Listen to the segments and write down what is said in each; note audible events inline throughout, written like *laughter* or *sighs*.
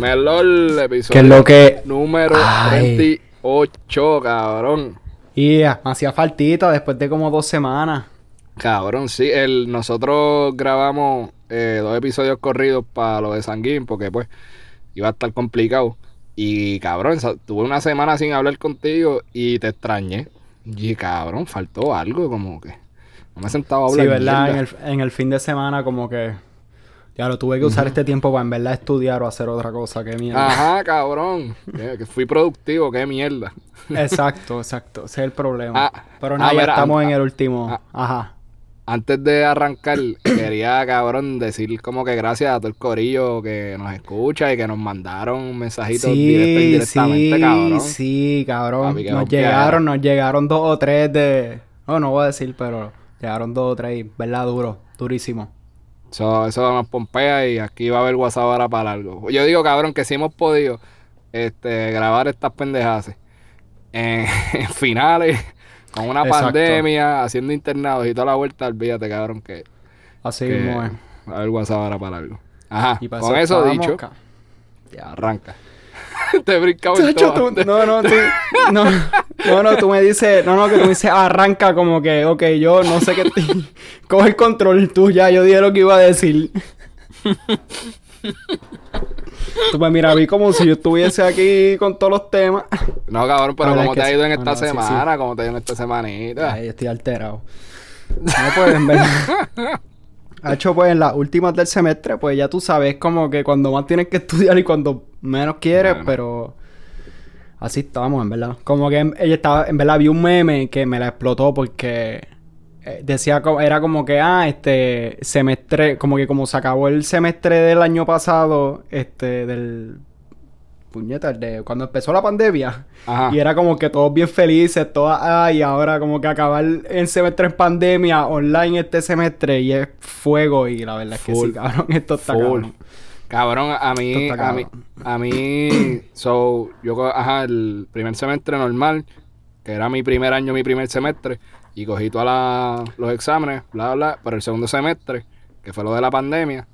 Dímelo el episodio. Que es lo que. Número Ay. 38, cabrón. Y ah, me hacía faltita después de como dos semanas. Cabrón, sí. El, nosotros grabamos eh, dos episodios corridos para lo de Sanguín porque pues iba a estar complicado. Y cabrón, tuve una semana sin hablar contigo y te extrañé. Y cabrón, faltó algo como que... No me sentaba a hablar. Sí, ¿verdad? En el, en el fin de semana, como que. Ya lo tuve que usar este tiempo para en verdad estudiar o hacer otra cosa. Que mierda. Ajá, cabrón. Que, fui productivo, qué mierda. Exacto, exacto. Ese es el problema. Ah, Pero ah, nada, ya mira, estamos ah, en el último. ah, Ajá. Antes de arrancar, quería, cabrón, decir como que gracias a todo el corillo que nos escucha y que nos mandaron mensajitos directo e Sí, indirectamente, sí, cabrón. sí, cabrón. Papi, nos llegaron, nos llegaron dos o tres de. No, no voy a decir, pero llegaron dos o tres, y, ¿verdad? Duro, durísimo. Eso, eso nos pompea y aquí va a haber WhatsApp ahora para algo. Yo digo, cabrón, que si hemos podido este, grabar estas pendejas en, *laughs* en finales, con una Exacto. pandemia, haciendo internados y toda la vuelta, olvídate, cabrón, que, Así que mismo es. va a haber WhatsApp ahora para algo. Ajá, Y con eso dicho, ya arranca. *laughs* Te Chacho, todo. tú- no, no, tú, *laughs* no, no, no, tú me dices, no, no, que tú me dices, arranca como que, ok, yo no sé qué, *laughs* coge el control tú ya, yo dije lo que iba a decir. Tú me miras a mí como si yo estuviese aquí con todos los temas. No, cabrón, pero ¿cómo te ha ido en esta semana? ¿Cómo te ha ido en esta semanita? Ay, estoy alterado. No, pues, en verdad. Hacho, pues, en las últimas del semestre, pues ya tú sabes como que cuando más tienes que *laughs* estudiar y cuando menos quieres, Bueno. pero... Así estábamos, en verdad. Como que en- ella estaba... En verdad vi un meme que me la explotó porque... eh, Decía, era como que, ah, este semestre, como que como se acabó el semestre del año pasado, este, del, puñeta, el de cuando empezó la pandemia, Ajá. y era como que todos bien felices, todas, ay, ahora como que acabar el semestre en pandemia, online este semestre, y es fuego, y la verdad es que sí, cabrón, *laughs* esto está cabrón. Cabrón, a mí, a mí, a mí, so, yo, ajá, el primer semestre normal, que era mi primer año, mi primer semestre, y cogí todos los exámenes, bla, bla, pero el segundo semestre, que fue lo de la pandemia,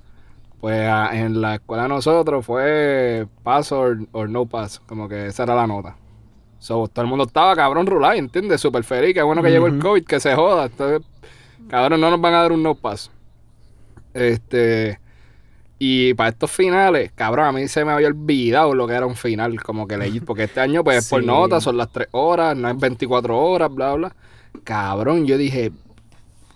pues en la escuela de nosotros fue pass or, or no pass, como que esa era la nota. So, todo el mundo estaba cabrón rulay, ¿entiendes? Súper feliz, qué bueno que llegó el. COVID, que se joda. Entonces, cabrón, no nos van a dar un no pass. Este. Y para estos finales, cabrón, a mí se me había olvidado lo que era un final, como que leí, porque este año, pues, es por Sí. nota, son las 3 horas, no es 24 horas, bla, bla. Cabrón, yo dije,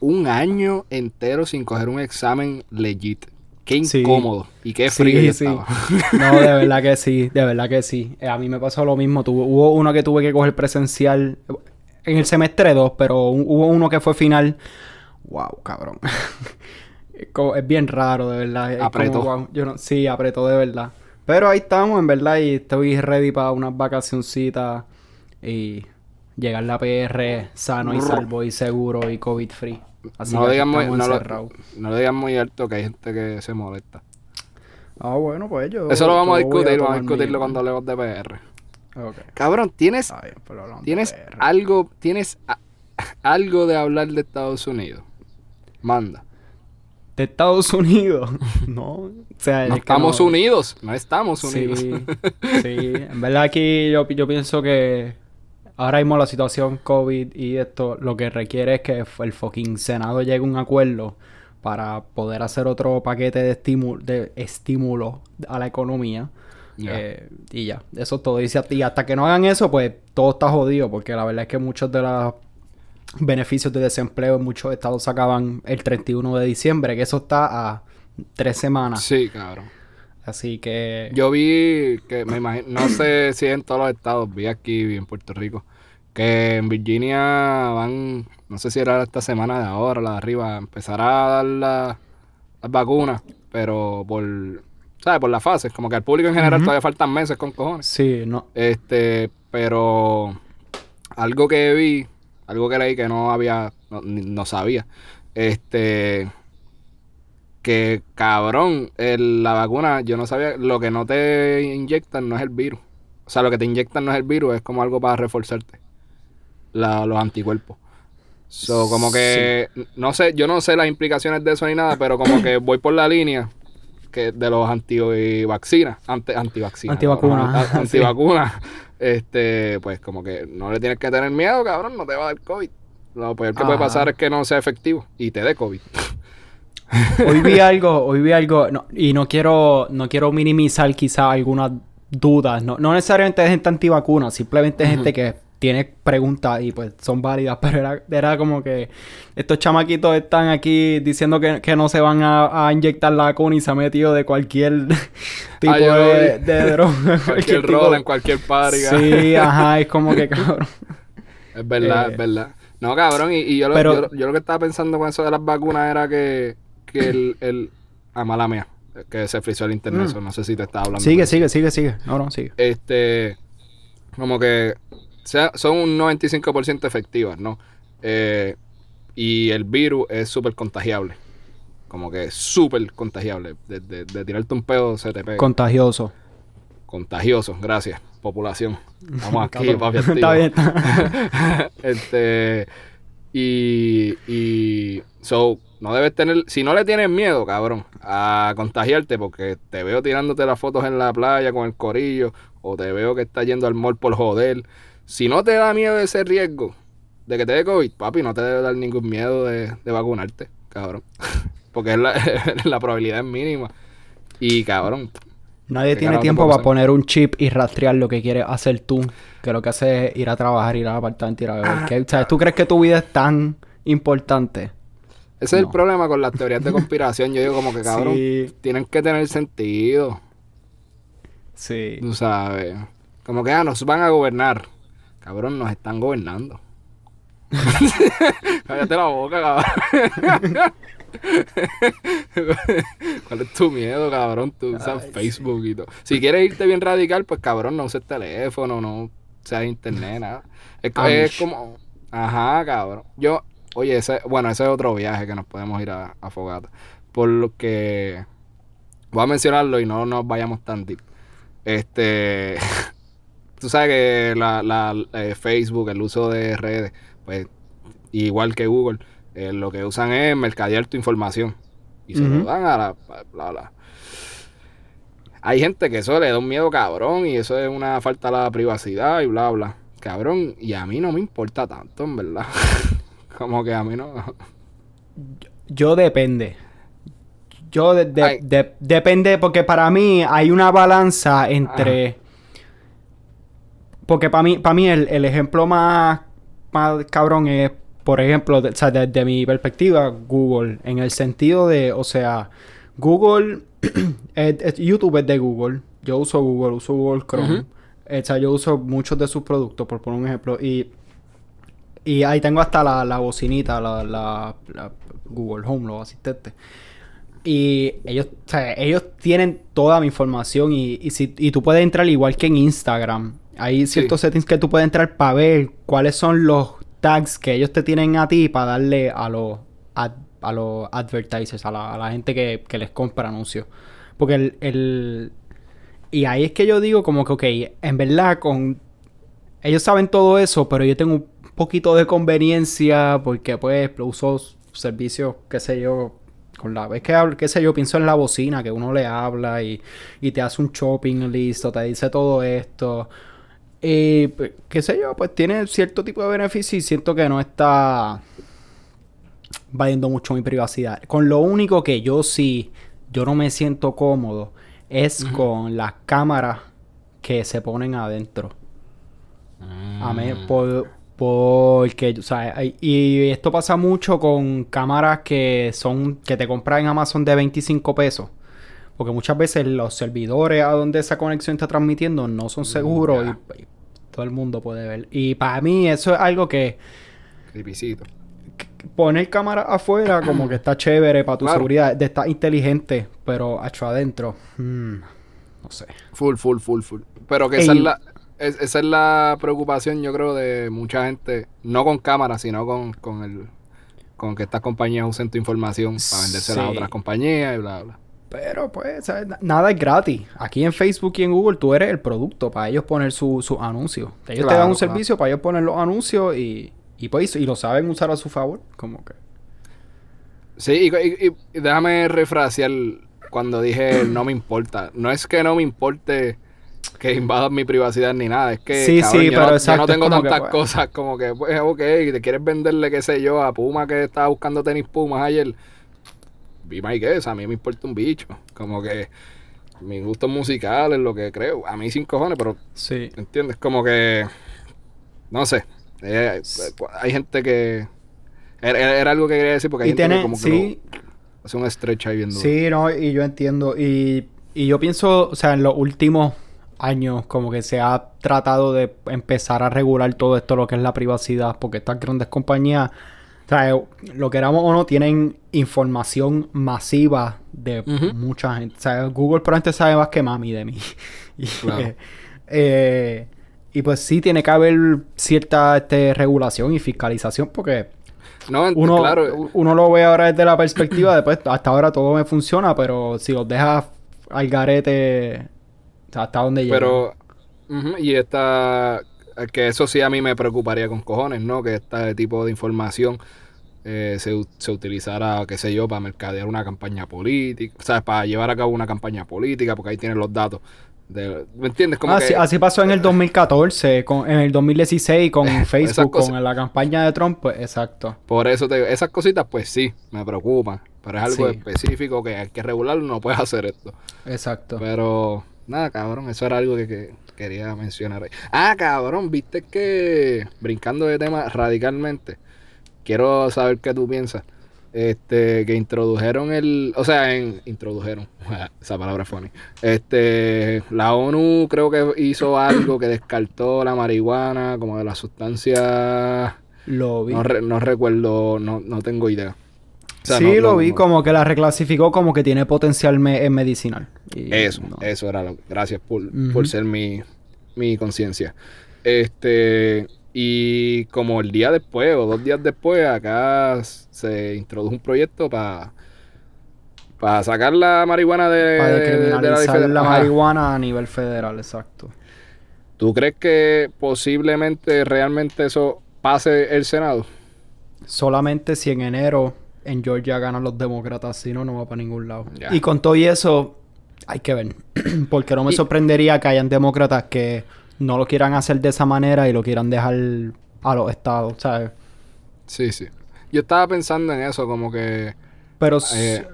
un año entero sin coger un examen legit. Qué Sí. incómodo y qué Sí, frío yo sí. estaba. *laughs* No, de verdad que sí, de verdad que sí. Eh, a mí me pasó lo mismo. Tuvo, hubo uno que tuve que coger presencial en el semestre 2, pero hubo uno que fue final. Wow, cabrón. *laughs* es, bien raro, de verdad. Apretó. wow, yo no, sí, apretó de verdad. Pero ahí estamos, en verdad, y estoy ready para unas vacacioncitas y llegar a la PR sano y salvo y seguro y COVID free. Así no, que digan muy, no, lo, no lo digan muy alto que hay gente que se molesta. Ah, bueno, pues yo. Eso lo vamos a discutir, vamos a discutirlo cuando hablemos de PR. Cabrón, tienes, de tienes PR. algo, tienes a- *laughs* algo de hablar de Estados Unidos. Manda. De Estados Unidos. *laughs* no. O sea, No es que estamos no- unidos, no estamos unidos. Sí, sí. *laughs* En verdad aquí yo, yo pienso que ahora mismo la situación COVID y esto lo que requiere es que el fucking Senado llegue a un acuerdo para poder hacer otro paquete de estímulo, de estímulo a la economía. Eh, y ya, eso es todo. Y, hasta que no hagan eso, pues todo está jodido, porque la verdad es que muchos de los beneficios de desempleo en muchos estados se acaban el 31 de diciembre, que eso está a tres semanas. Sí, cabrón. Así que... Yo vi que me imagino, no sé si en todos los estados, vi aquí en Puerto Rico, que en Virginia van, no sé si era esta semana de ahora, la de arriba, empezar a dar la- las vacunas, pero por, ¿sabes? Por las fases, como que al público en general todavía faltan meses con cojones. Sí, no. Este, pero algo que vi, algo que leí que no había, no, ni- no sabía, este, que cabrón, el- la vacuna, yo no sabía, lo que no te inyectan no es el virus. O sea, lo que te inyectan no es el virus, es como algo para reforzarte la- los anticuerpos. So, como que, no sé, yo no sé las implicaciones de eso ni nada, pero como que voy por la línea que de los antivacunas, anti, antivacunas, antivacunas, sí. antivacunas, este, pues como que no le tienes que tener miedo, cabrón, no te va a dar COVID. Lo peor que puede pasar es que no sea efectivo y te dé COVID. hoy vi *laughs* algo, hoy vi algo, y no quiero, no quiero minimizar quizá algunas dudas, no, no necesariamente de gente antivacuna, simplemente gente que tiene preguntas y pues son válidas, *laughs* pero era, era como que estos chamaquitos están aquí diciendo que, que no se van a, inyectar la vacuna y se ha metido de cualquier *laughs* tipo de, de, droga. *laughs* cualquier rol, en cualquier party. Sí, ajá, es como que cabrón. Es verdad, es eh, verdad. No, cabrón, y, yo, lo, yo, lo que estaba pensando con eso de las vacunas era que, que el, el... Ah, mala mía, que se frizó el internet, mm. no sé si te estaba hablando. Sigue, sigue, sigue, sigue. No, no, sigue. Este, como que sea, son un 95% efectivas, ¿no? Eh, y el virus es súper contagiable. Como que súper contagiable. De, de, tirarte un pedo se te pega. Contagioso. Contagioso, gracias. Población. Vamos *laughs* aquí, papi. Está bien. *laughs* este. Y. Y. So, no debes tener. Si no le tienes miedo, cabrón, a contagiarte, porque te veo tirándote las fotos en la playa con el corillo, o te veo que estás yendo al mall por joder si no te da miedo ese riesgo de que te dé COVID, papi, no te debe dar ningún miedo de, vacunarte, cabrón. *laughs* Porque es *laughs* la, probabilidad es mínima. Y cabrón. Nadie tiene tiempo para poner un chip y rastrear lo que quieres hacer tú. Que lo que hace es ir a trabajar, ir al apartamento, ir a beber. Ah, ¿Tú crees que tu vida es tan importante? Ese es el problema con las teorías de conspiración. Yo digo como que, *laughs* cabrón, tienen que tener sentido. Sí. Tú sabes. Como que, ah, nos van a gobernar. Cabrón, nos están gobernando. *laughs* Cállate la boca, cabrón. *laughs* ¿Cuál es tu miedo, cabrón? Tú usas Facebook y todo. Si quieres irte bien radical, pues cabrón, no uses teléfono, no seas internet, nada. Es, como. Ajá, cabrón. Yo, oye, ese, bueno, ese es otro viaje que nos podemos ir a, a Fogata. Por lo que. Voy a mencionarlo y no nos vayamos tan deep. Este. *laughs* tú sabes que la, la eh, Facebook, el uso de redes, pues igual que Google, eh, lo que usan es mercadear tu información. Y se lo dan a la bla, bla. Hay gente que eso le da un miedo cabrón y eso es una falta a la privacidad y bla, bla. Cabrón, y a mí no me importa tanto, en verdad. *laughs* Como que a mí no. Yo, depende. Yo de, depende porque para mí hay una balanza entre porque para mí, para mí el, ejemplo más, más cabrón es, por ejemplo, desde mi perspectiva, Google. En el sentido de, o sea, Google, *clears throat* YouTube es de Google. Yo uso Google, uso Google Chrome. O sea, yo uso muchos de sus productos, por poner un ejemplo. Y, y ahí tengo hasta la, la bocinita, la, la, Google Home, los asistentes. Y ellos, o sea, ellos tienen toda mi información y, y, si, y tú puedes entrar igual que en Instagram hay ciertos settings que tú puedes entrar para ver cuáles son los tags que ellos te tienen a ti para darle a los, a los advertisers, a la, gente que, les compra anuncios. Porque el, el, Y ahí es que yo digo como que, ok, en verdad con... Ellos saben todo eso, pero yo tengo un poquito de conveniencia porque pues uso servicios, qué sé yo, con la vez que qué sé yo, pienso en la bocina, que uno le habla y, y te hace un shopping listo, te dice todo esto. Y, pues, qué sé yo, pues tiene cierto tipo de beneficio y siento que no está valiendo mucho mi privacidad. Con lo único que yo sí, yo no me siento cómodo es con las cámaras que se ponen adentro. A mí, mm. por, porque, o sea, y esto pasa mucho con cámaras que son, que te compras en Amazon de 25 pesos. Porque muchas veces los servidores a donde esa conexión está transmitiendo no son mm, seguros y, todo el mundo puede ver. Y para mí eso es algo que... Creepycito. Poner cámara afuera como que está chévere para tu seguridad. De estar inteligente, pero hecho adentro... Hmm, no sé. Full, full, full, full. Pero que esa es la... esa es la preocupación, yo creo, de mucha gente, no con cámara, sino con, con el con que estas compañías usen tu información para vendérsela a otras compañías y bla, bla. Pero pues, nada es gratis. Aquí en Facebook y en Google tú eres el producto para ellos poner sus su anuncios. Ellos te dan un servicio para ellos poner los anuncios y, y, pues, y lo saben usar a su favor. Como que. Sí, y, déjame refrasear cuando dije *clears throat* no me importa. No es que no me importe que invadan mi privacidad ni nada. Es que Sí, cabrón, sí, yo, pero no, yo exacto, no tengo que, tantas pues- cosas como que, pues, ok, te quieres venderle, qué sé yo, a Puma que estaba buscando tenis Pumas ayer. Be my guess, a mí me importa un bicho. Como que mis gustos musicales, lo que creo, a mí sin cojones, pero Sí. ¿entiendes? Como que, no sé, eh, hay gente que... Era, algo que quería decir porque hay Y gente tiene, que como que sí, lo- hace un stretch ahí viendo. Sí, no, y yo entiendo. Y, y yo pienso, o sea, en los últimos años, como que se ha tratado de empezar a regular todo esto, lo que es la privacidad, porque estas grandes compañías, sea, eh, lo queramos o no, tienen información masiva de mucha gente. O sea, Google probablemente sabe más que mami de mí. *laughs* y, Claro. eh, y pues sí, tiene que haber cierta este, regulación y fiscalización, porque No, uno, claro, uno lo ve ahora desde la perspectiva de pues hasta ahora todo me funciona, pero si los dejas al garete, o sea, hasta dónde llega. Pero, ujú, y esta, que eso sí a mí me preocuparía con cojones, ¿no? Que este tipo de información eh, se, se utilizara, qué sé yo, para mercadear una campaña política, o sea, para llevar a cabo una campaña política, porque ahí tienen los datos. De, ¿Me entiendes? Como así, que, así pasó en el *laughs* 2014, con, en el 2016 con *laughs* Facebook, con la campaña de Trump, pues exacto. Por eso te digo, esas cositas, pues sí, me preocupan. Pero es algo Sí. específico que hay que regularlo, no puedes hacer esto. Exacto. Pero, nada, cabrón, eso era algo que, que quería mencionar. ahí. Ah, cabrón, viste que, brincando de tema radicalmente, quiero saber qué tú piensas. Este, que introdujeron el, o sea, en, introdujeron, *laughs* esa palabra es funny. Este, la ONU creo que hizo algo que descartó la marihuana como de las sustancias, Lo vi. no, re- no recuerdo, no, no tengo idea. O sea, sí, no- lo no- vi no- como que la reclasificó como que tiene potencial me- en medicinal. Y Eso, eso era lo. Gracias por, por ser mi, mi conciencia. Este, y como el día después o dos días después, acá se introdujo un proyecto para para sacar la marihuana de, Para de la ley descriminalizar la marihuana a nivel federal, exacto. ¿Tú crees que posiblemente realmente eso pase el Senado? Solamente si en enero en Georgia ganan los demócratas, si no, no va para ningún lado. Ya. Y con todo y eso, hay que ver. *clears throat* Porque no me Y- sorprendería que hayan demócratas que no lo quieran hacer de esa manera y lo quieran dejar a los estados, ¿sabes? Sí, sí. Yo estaba pensando en eso, como que. Pero Eh,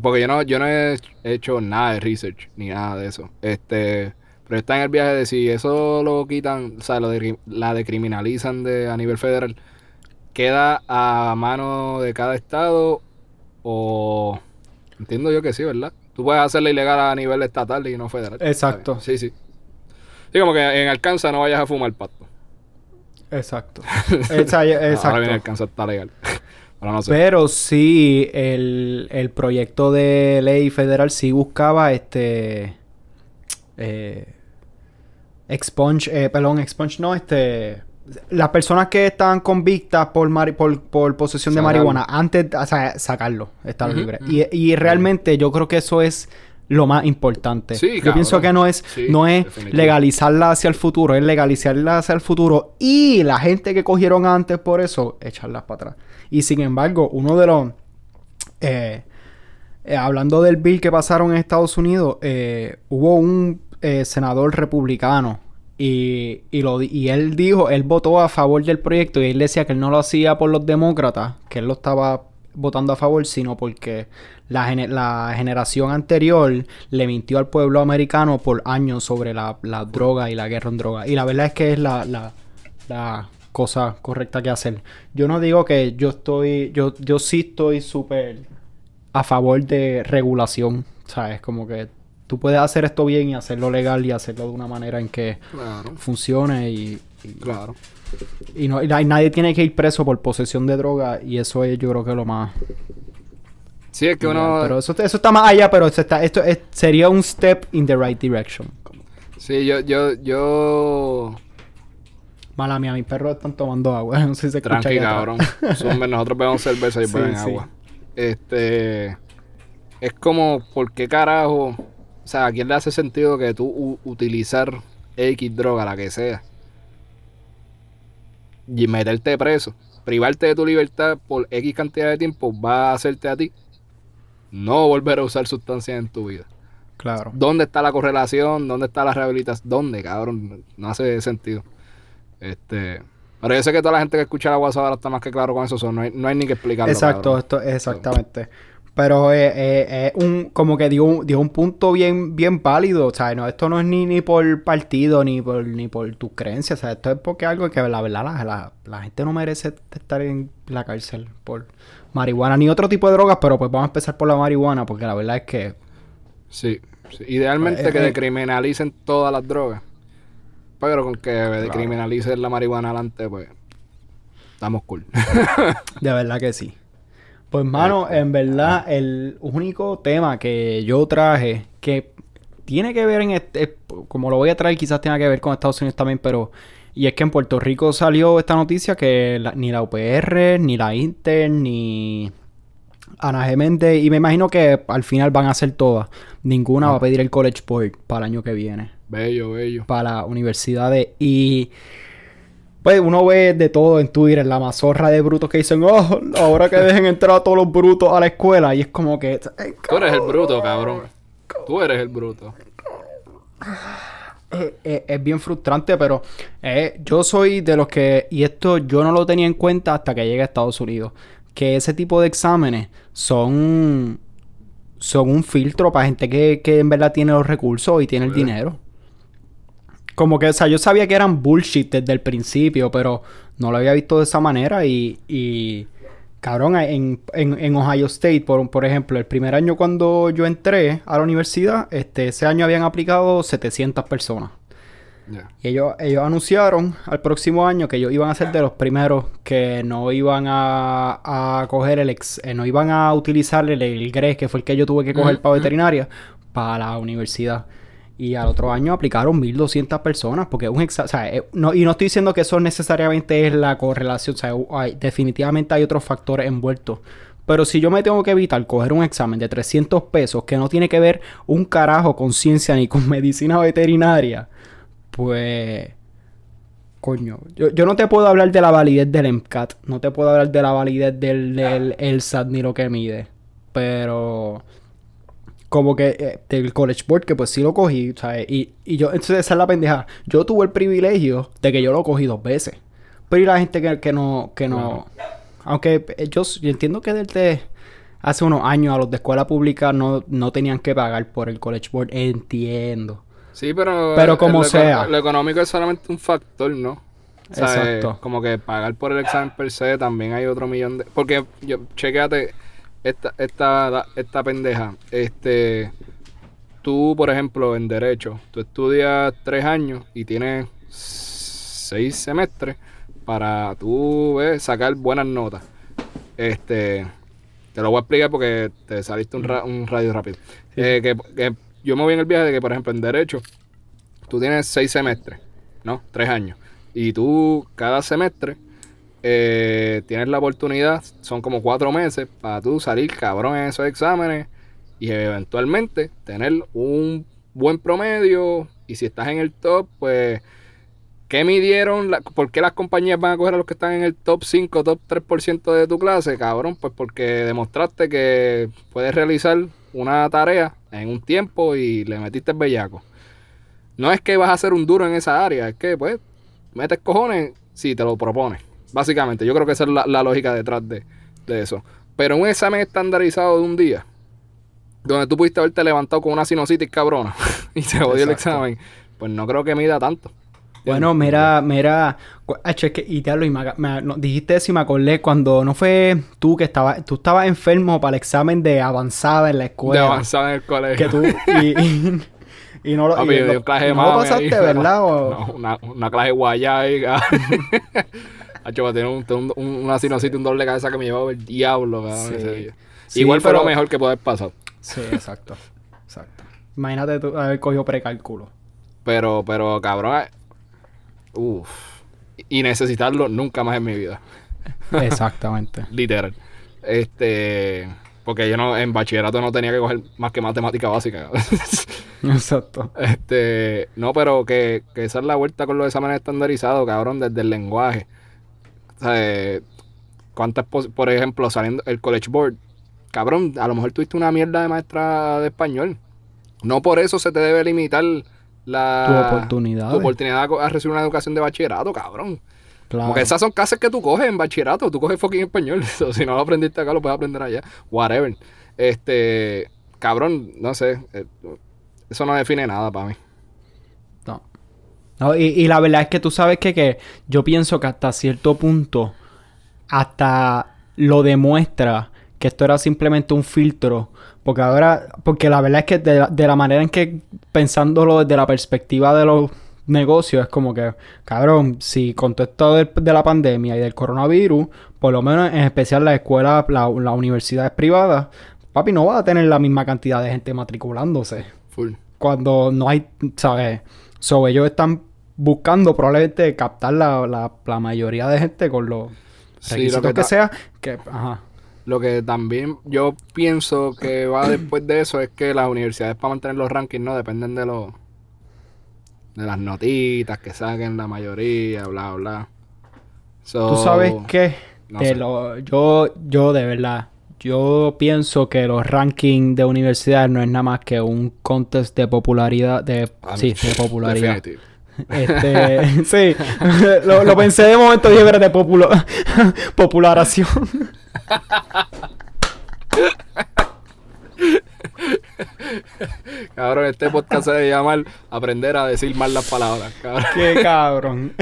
porque yo no, yo no he hecho nada de research ni nada de eso. Este, pero está en el viaje de si eso lo quitan, o sea, lo de, la decriminalizan de, a nivel federal, queda a mano de cada estado o entiendo yo que sí, ¿verdad? Tú puedes hacerla ilegal a nivel estatal y no federal. Exacto. Sí, sí. Sí, como que en Alcanza no vayas a fumar pasto. exacto. *laughs* Esa- Ahora exacto. bien Alcanza está legal. *laughs* Ahora no sé. Pero sí, el, el proyecto de ley federal sí buscaba este. Eh, expunge, eh, perdón, expunge no, este. Las personas que estaban convictas por, mari- por, por posesión de marihuana, antes, o sea, sacarlo, estar Ujú, libre. Y, y realmente yo creo que eso es lo más importante. Sí, yo cabrón. pienso que no es, Sí, no es legalizarla hacia el futuro, es legalizarla hacia el futuro. Y la gente que cogieron antes por eso, echarlas para atrás. Y sin embargo, uno de los... eh, eh, hablando del bill que pasaron en Estados Unidos, eh, hubo un senador republicano y, y, lo, y él dijo, él votó a favor del proyecto y él decía que él no lo hacía por los demócratas, que él lo estaba votando a favor, sino porque la, gene- la generación anterior le mintió al pueblo americano por años sobre la, la droga y la guerra en droga. Y la verdad es que es la, la, la cosa correcta que hacer. Yo no digo que yo estoy, yo, yo sí estoy súper a favor de regulación, ¿sabes? Como que tú puedes hacer esto bien y hacerlo legal y hacerlo de una manera en que Claro, funcione y, y, claro. Y no, y na- nadie tiene que ir preso por posesión de droga y eso es yo creo que lo más... Sí, es que uno... Pero eso, eso está más allá, pero eso está, esto es- sería un step in the right direction. Sí, yo, yo, yo... Mala mía, mis perros están tomando agua, *laughs* no sé si se escucha Tranqui, cabrón. *laughs* Nosotros bebemos cerveza y Sí, beben sí. agua. Este... Es como, ¿por qué carajo? O sea, ¿a quién le hace sentido que tú utilizar X droga, la que sea, y meterte preso, privarte de tu libertad por X cantidad de tiempo, va a hacerte a ti no volver a usar sustancias en tu vida. Claro. ¿Dónde está la correlación? ¿Dónde está la rehabilitación? ¿Dónde, cabrón? No hace sentido. Este. Pero yo sé que toda la gente que escucha la WhatsApp ahora está más que claro con eso. so no, hay, no hay ni que explicarlo. Exacto, cabrón. esto, exactamente. Pero eh, eh, eh, un, como que dio, un- dio un punto bien, bien válido. O sea, no, esto no es ni, ni por partido ni por, ni por tus creencias. O sea, esto es porque algo que la verdad la, la, la gente no merece estar en la cárcel por marihuana ni otro tipo de drogas. Pero pues vamos a empezar por la marihuana porque la verdad es que Sí, sí. Idealmente Eh, que eh. decriminalicen todas las drogas. Pero con que decriminalicen la marihuana adelante, pues. Estamos cool. De verdad que sí. Pues, mano, en verdad, el único tema que yo traje que tiene que ver en este, como lo voy a traer, quizás tenga que ver con Estados Unidos también, pero. Y es que en Puerto Rico salió esta noticia que la- ni la UPR, ni la Inter, ni Ana G. Méndez, y me imagino que al final van a hacer todas. Ninguna va a pedir el College Board para el año que viene bello, bello. para las universidades y pues uno ve de todo en Twitter, la mazorra de brutos que dicen, oh, ahora que dejen entrar a todos los brutos a la escuela y es como que... "Ay, Tú eres el bruto, cabrón. Tú eres el bruto. es bien frustrante, pero eh, yo soy de los que, y esto yo no lo tenía en cuenta hasta que llegué a Estados Unidos, que ese tipo de exámenes son, son un filtro para gente que, que en verdad tiene los recursos y tiene el dinero. Como que, o sea, yo sabía que eran bullshit desde el principio, pero no lo había visto de esa manera y... y Cabrón, en, en, en Ohio State, por, por ejemplo, el primer año cuando yo entré a la universidad, este, ese año habían aplicado 700 personas. Y ellos, ellos anunciaron al próximo año que ellos iban a ser de los primeros que no iban a, a coger el ex, eh, no iban a utilizar el, el GRES, que fue el que yo tuve que coger Ujú, para ujú. veterinaria, para la universidad. Y al otro año aplicaron 1200 personas, porque es un examen. O sea, no, y no estoy diciendo que eso necesariamente es la correlación, o sea, hay- definitivamente hay otros factores envueltos. Pero si yo me tengo que evitar coger un examen de 300 pesos que no tiene que ver un carajo con ciencia ni con *laughs* medicina veterinaria, pues. Coño, yo, yo no te puedo hablar de la validez del MCAT, no te puedo hablar de la validez del, del ELSAT ni lo que mide, pero como que eh, del College Board, que pues sí lo cogí, ¿sabes? Y, y yo, entonces esa es la pendeja. Yo tuve el privilegio de que yo lo cogí dos veces. Pero y la gente que, que no, que no. Aunque eh, yo, yo entiendo que desde hace unos años a los de escuela pública no, no tenían que pagar por el College Board. Entiendo. Sí, pero. Pero como sea. Lo económico es solamente un factor, ¿no? O sea, Exacto. eh, como que pagar por el examen per se también hay otro millón de. Porque, yo, chequéate, esta, esta, esta pendeja. Este. Tú, por ejemplo, en Derecho, tú estudias tres años y tienes seis semestres para tú eh, sacar buenas notas. Este. Te lo voy a explicar porque te saliste un, ra- un radio rápido. Eh, que, que yo me voy en el viaje de que, por ejemplo, en Derecho, tú tienes seis semestres, ¿no? Tres años. Y tú, cada semestre, eh, tienes la oportunidad, son como cuatro meses, para tú salir cabrón en esos exámenes y eventualmente tener un buen promedio. Y si estás en el top, pues, ¿qué midieron? La- ¿Por qué las compañías van a coger a los que están en el top 5, top 3% de tu clase, cabrón? Pues porque demostraste que puedes realizar una tarea en un tiempo y le metiste el bellaco. No es que vas a ser un duro en esa área, es que, pues, metes cojones si te lo propones. Básicamente, yo creo que esa es la, la lógica detrás de, de eso. Pero un examen estandarizado de un día, donde tú pudiste haberte levantado con una sinusitis cabrona *laughs* y se jodió el examen, pues no creo que mida tanto. Bueno, mira, mira, es que, y te lo me, me- no, dijiste eso y me acordé cuando no fue tú que estabas, tú estabas enfermo para el examen de avanzada en la De escuela. avanzar en el colegio. que tú, y, y, y no lo, Papi, y lo- clase de no lo pasaste, ahí, ¿verdad? O- No, una, una clase de guayá ahí. *laughs* Hacho, tiene un, un- un- una sinusitis, un dolor de cabeza que me llevaba el diablo, cabrón, Sí. ese día. Sí, Igual fue pero- lo mejor que puede haber pasado. Sí, exacto, exacto. Imagínate tú haber cogido precálculo. Pero, pero, cabrón, eh, uff. Y necesitarlo nunca más en mi vida. *laughs* Exactamente. Literal. Este. Porque yo no, en bachillerato no tenía que coger más que matemática básica. *laughs* Exacto. este. No, pero que, que esa es la vuelta con los exámenes estandarizados, cabrón, desde el lenguaje. O sea, eh, ¿cuántas, por ejemplo, saliendo el College Board? cabrón, a lo mejor tuviste una mierda de maestra de español. No por eso se te debe limitar la Tu oportunidad. tu oportunidad a recibir una educación de bachillerato, cabrón. Claro. Porque esas son clases que tú coges en bachillerato, tú coges fucking español. *laughs* So, si no lo aprendiste acá, lo puedes aprender allá. Whatever. Este, cabrón, no sé. eh, Eso no define nada para mí. No. Y, y la verdad es que tú sabes que, que yo pienso que hasta cierto punto, hasta lo demuestra que esto era simplemente un filtro. Porque ahora, porque la verdad es que de la, de la manera en que, pensándolo desde la perspectiva de los negocios, es como que, cabrón, si con todo esto del- de, la pandemia y del coronavirus, por lo menos en especial las escuelas, la, las universidades privadas, papi, no va a tener la misma cantidad de gente matriculándose Full. cuando no hay, ¿sabes? So, ellos están buscando probablemente captar la, la, la mayoría de gente con los Sí, requisitos lo que, sea. Que, ajá. Lo que también yo pienso que va después de eso es que las universidades para mantener los rankings no dependen de los de las notitas que saquen la mayoría, bla bla. So, Tú sabes que no lo- yo, yo de verdad, yo pienso que los rankings de universidades no es nada más que un contest de popularidad, de, Ah, sí, de *laughs* popularidad. definitivo. Este, *laughs* sí, lo, lo pensé de momento y de populo- *laughs* popularación. Cabrón, este podcast se debe llamar Aprender a decir mal las palabras, cabrón. Qué cabrón.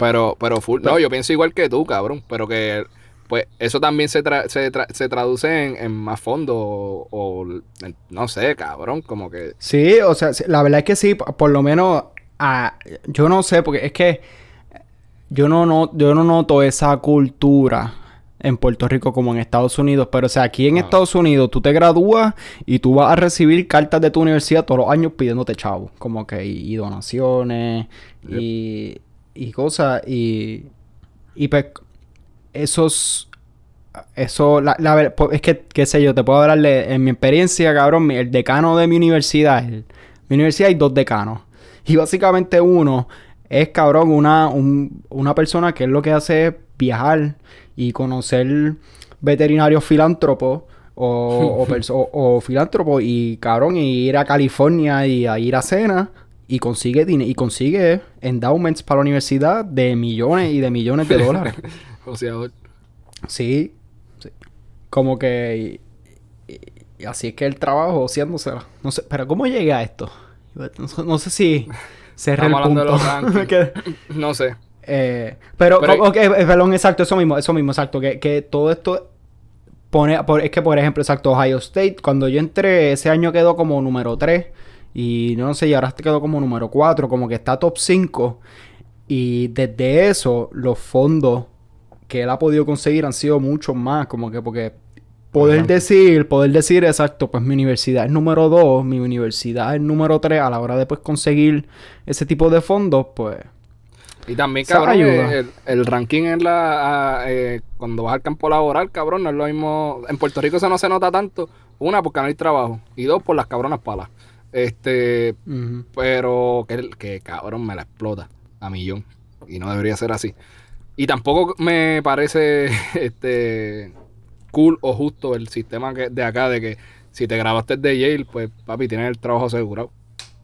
Pero, pero full, no, yo pienso igual que tú, cabrón. Pero que, pues, eso también se, tra- se, tra- se traduce en, en más fondo o, o en- no sé, cabrón, como que... Sí, o sea, la verdad es que sí, por lo menos, ah, yo no sé, porque es que yo no, no, yo no noto esa cultura en Puerto Rico como en Estados Unidos, pero o sea, aquí en Ah. Estados Unidos tú te gradúas y tú vas a recibir cartas de tu universidad todos los años pidiéndote chavo, como que y, y donaciones y, y cosas y y pues esos eso, la, la es que, qué sé yo, te puedo hablar de, en mi experiencia, cabrón, el decano de mi universidad, el- mi universidad hay dos decanos. Y básicamente uno es, cabrón, una, un- una persona que es lo que hace es viajar y conocer veterinarios filántropos o, o, *laughs* o- o filántropos y, cabrón, y ir a California y a ir a cena y consigue y consigue endowments para la universidad de millones y de millones de dólares. *laughs* O sea, Sí, sí. Como que. Y, y- y así es que el trabajo, haciéndosela. No sé, pero ¿cómo llegué a esto? No, sé- no sé si *laughs* cerré el de punto. los rankings. *laughs* Que- no sé. eh, pero, Pero- ok, eh, perdón, exacto, eso mismo, eso mismo, exacto. Que, que todo esto pone. por- es que, por ejemplo, exacto, Ohio State, cuando yo entré, ese año quedó como número 3. Y no sé, y ahora quedó como número 4, como que está top 5. Y desde eso, los fondos que él ha podido conseguir han sido muchos más, como que porque poder Ajá. decir, poder decir exacto, pues mi universidad es número 2, mi universidad es número 3, a la hora de pues conseguir ese tipo de fondos, pues Y también, cabrón, ayuda. el, el ranking en la... eh, cuando vas al campo laboral, cabrón, no es lo mismo... En Puerto Rico eso no se nota tanto. Una, porque no hay trabajo. Y dos, por las cabronas palas. Este... Pero que, que cabrón me la explota a millón. Y no debería ser así. Y tampoco me parece *laughs* este cool o justo el sistema que, de acá de que si te grabaste de Yale, pues papi, tienes el trabajo asegurado.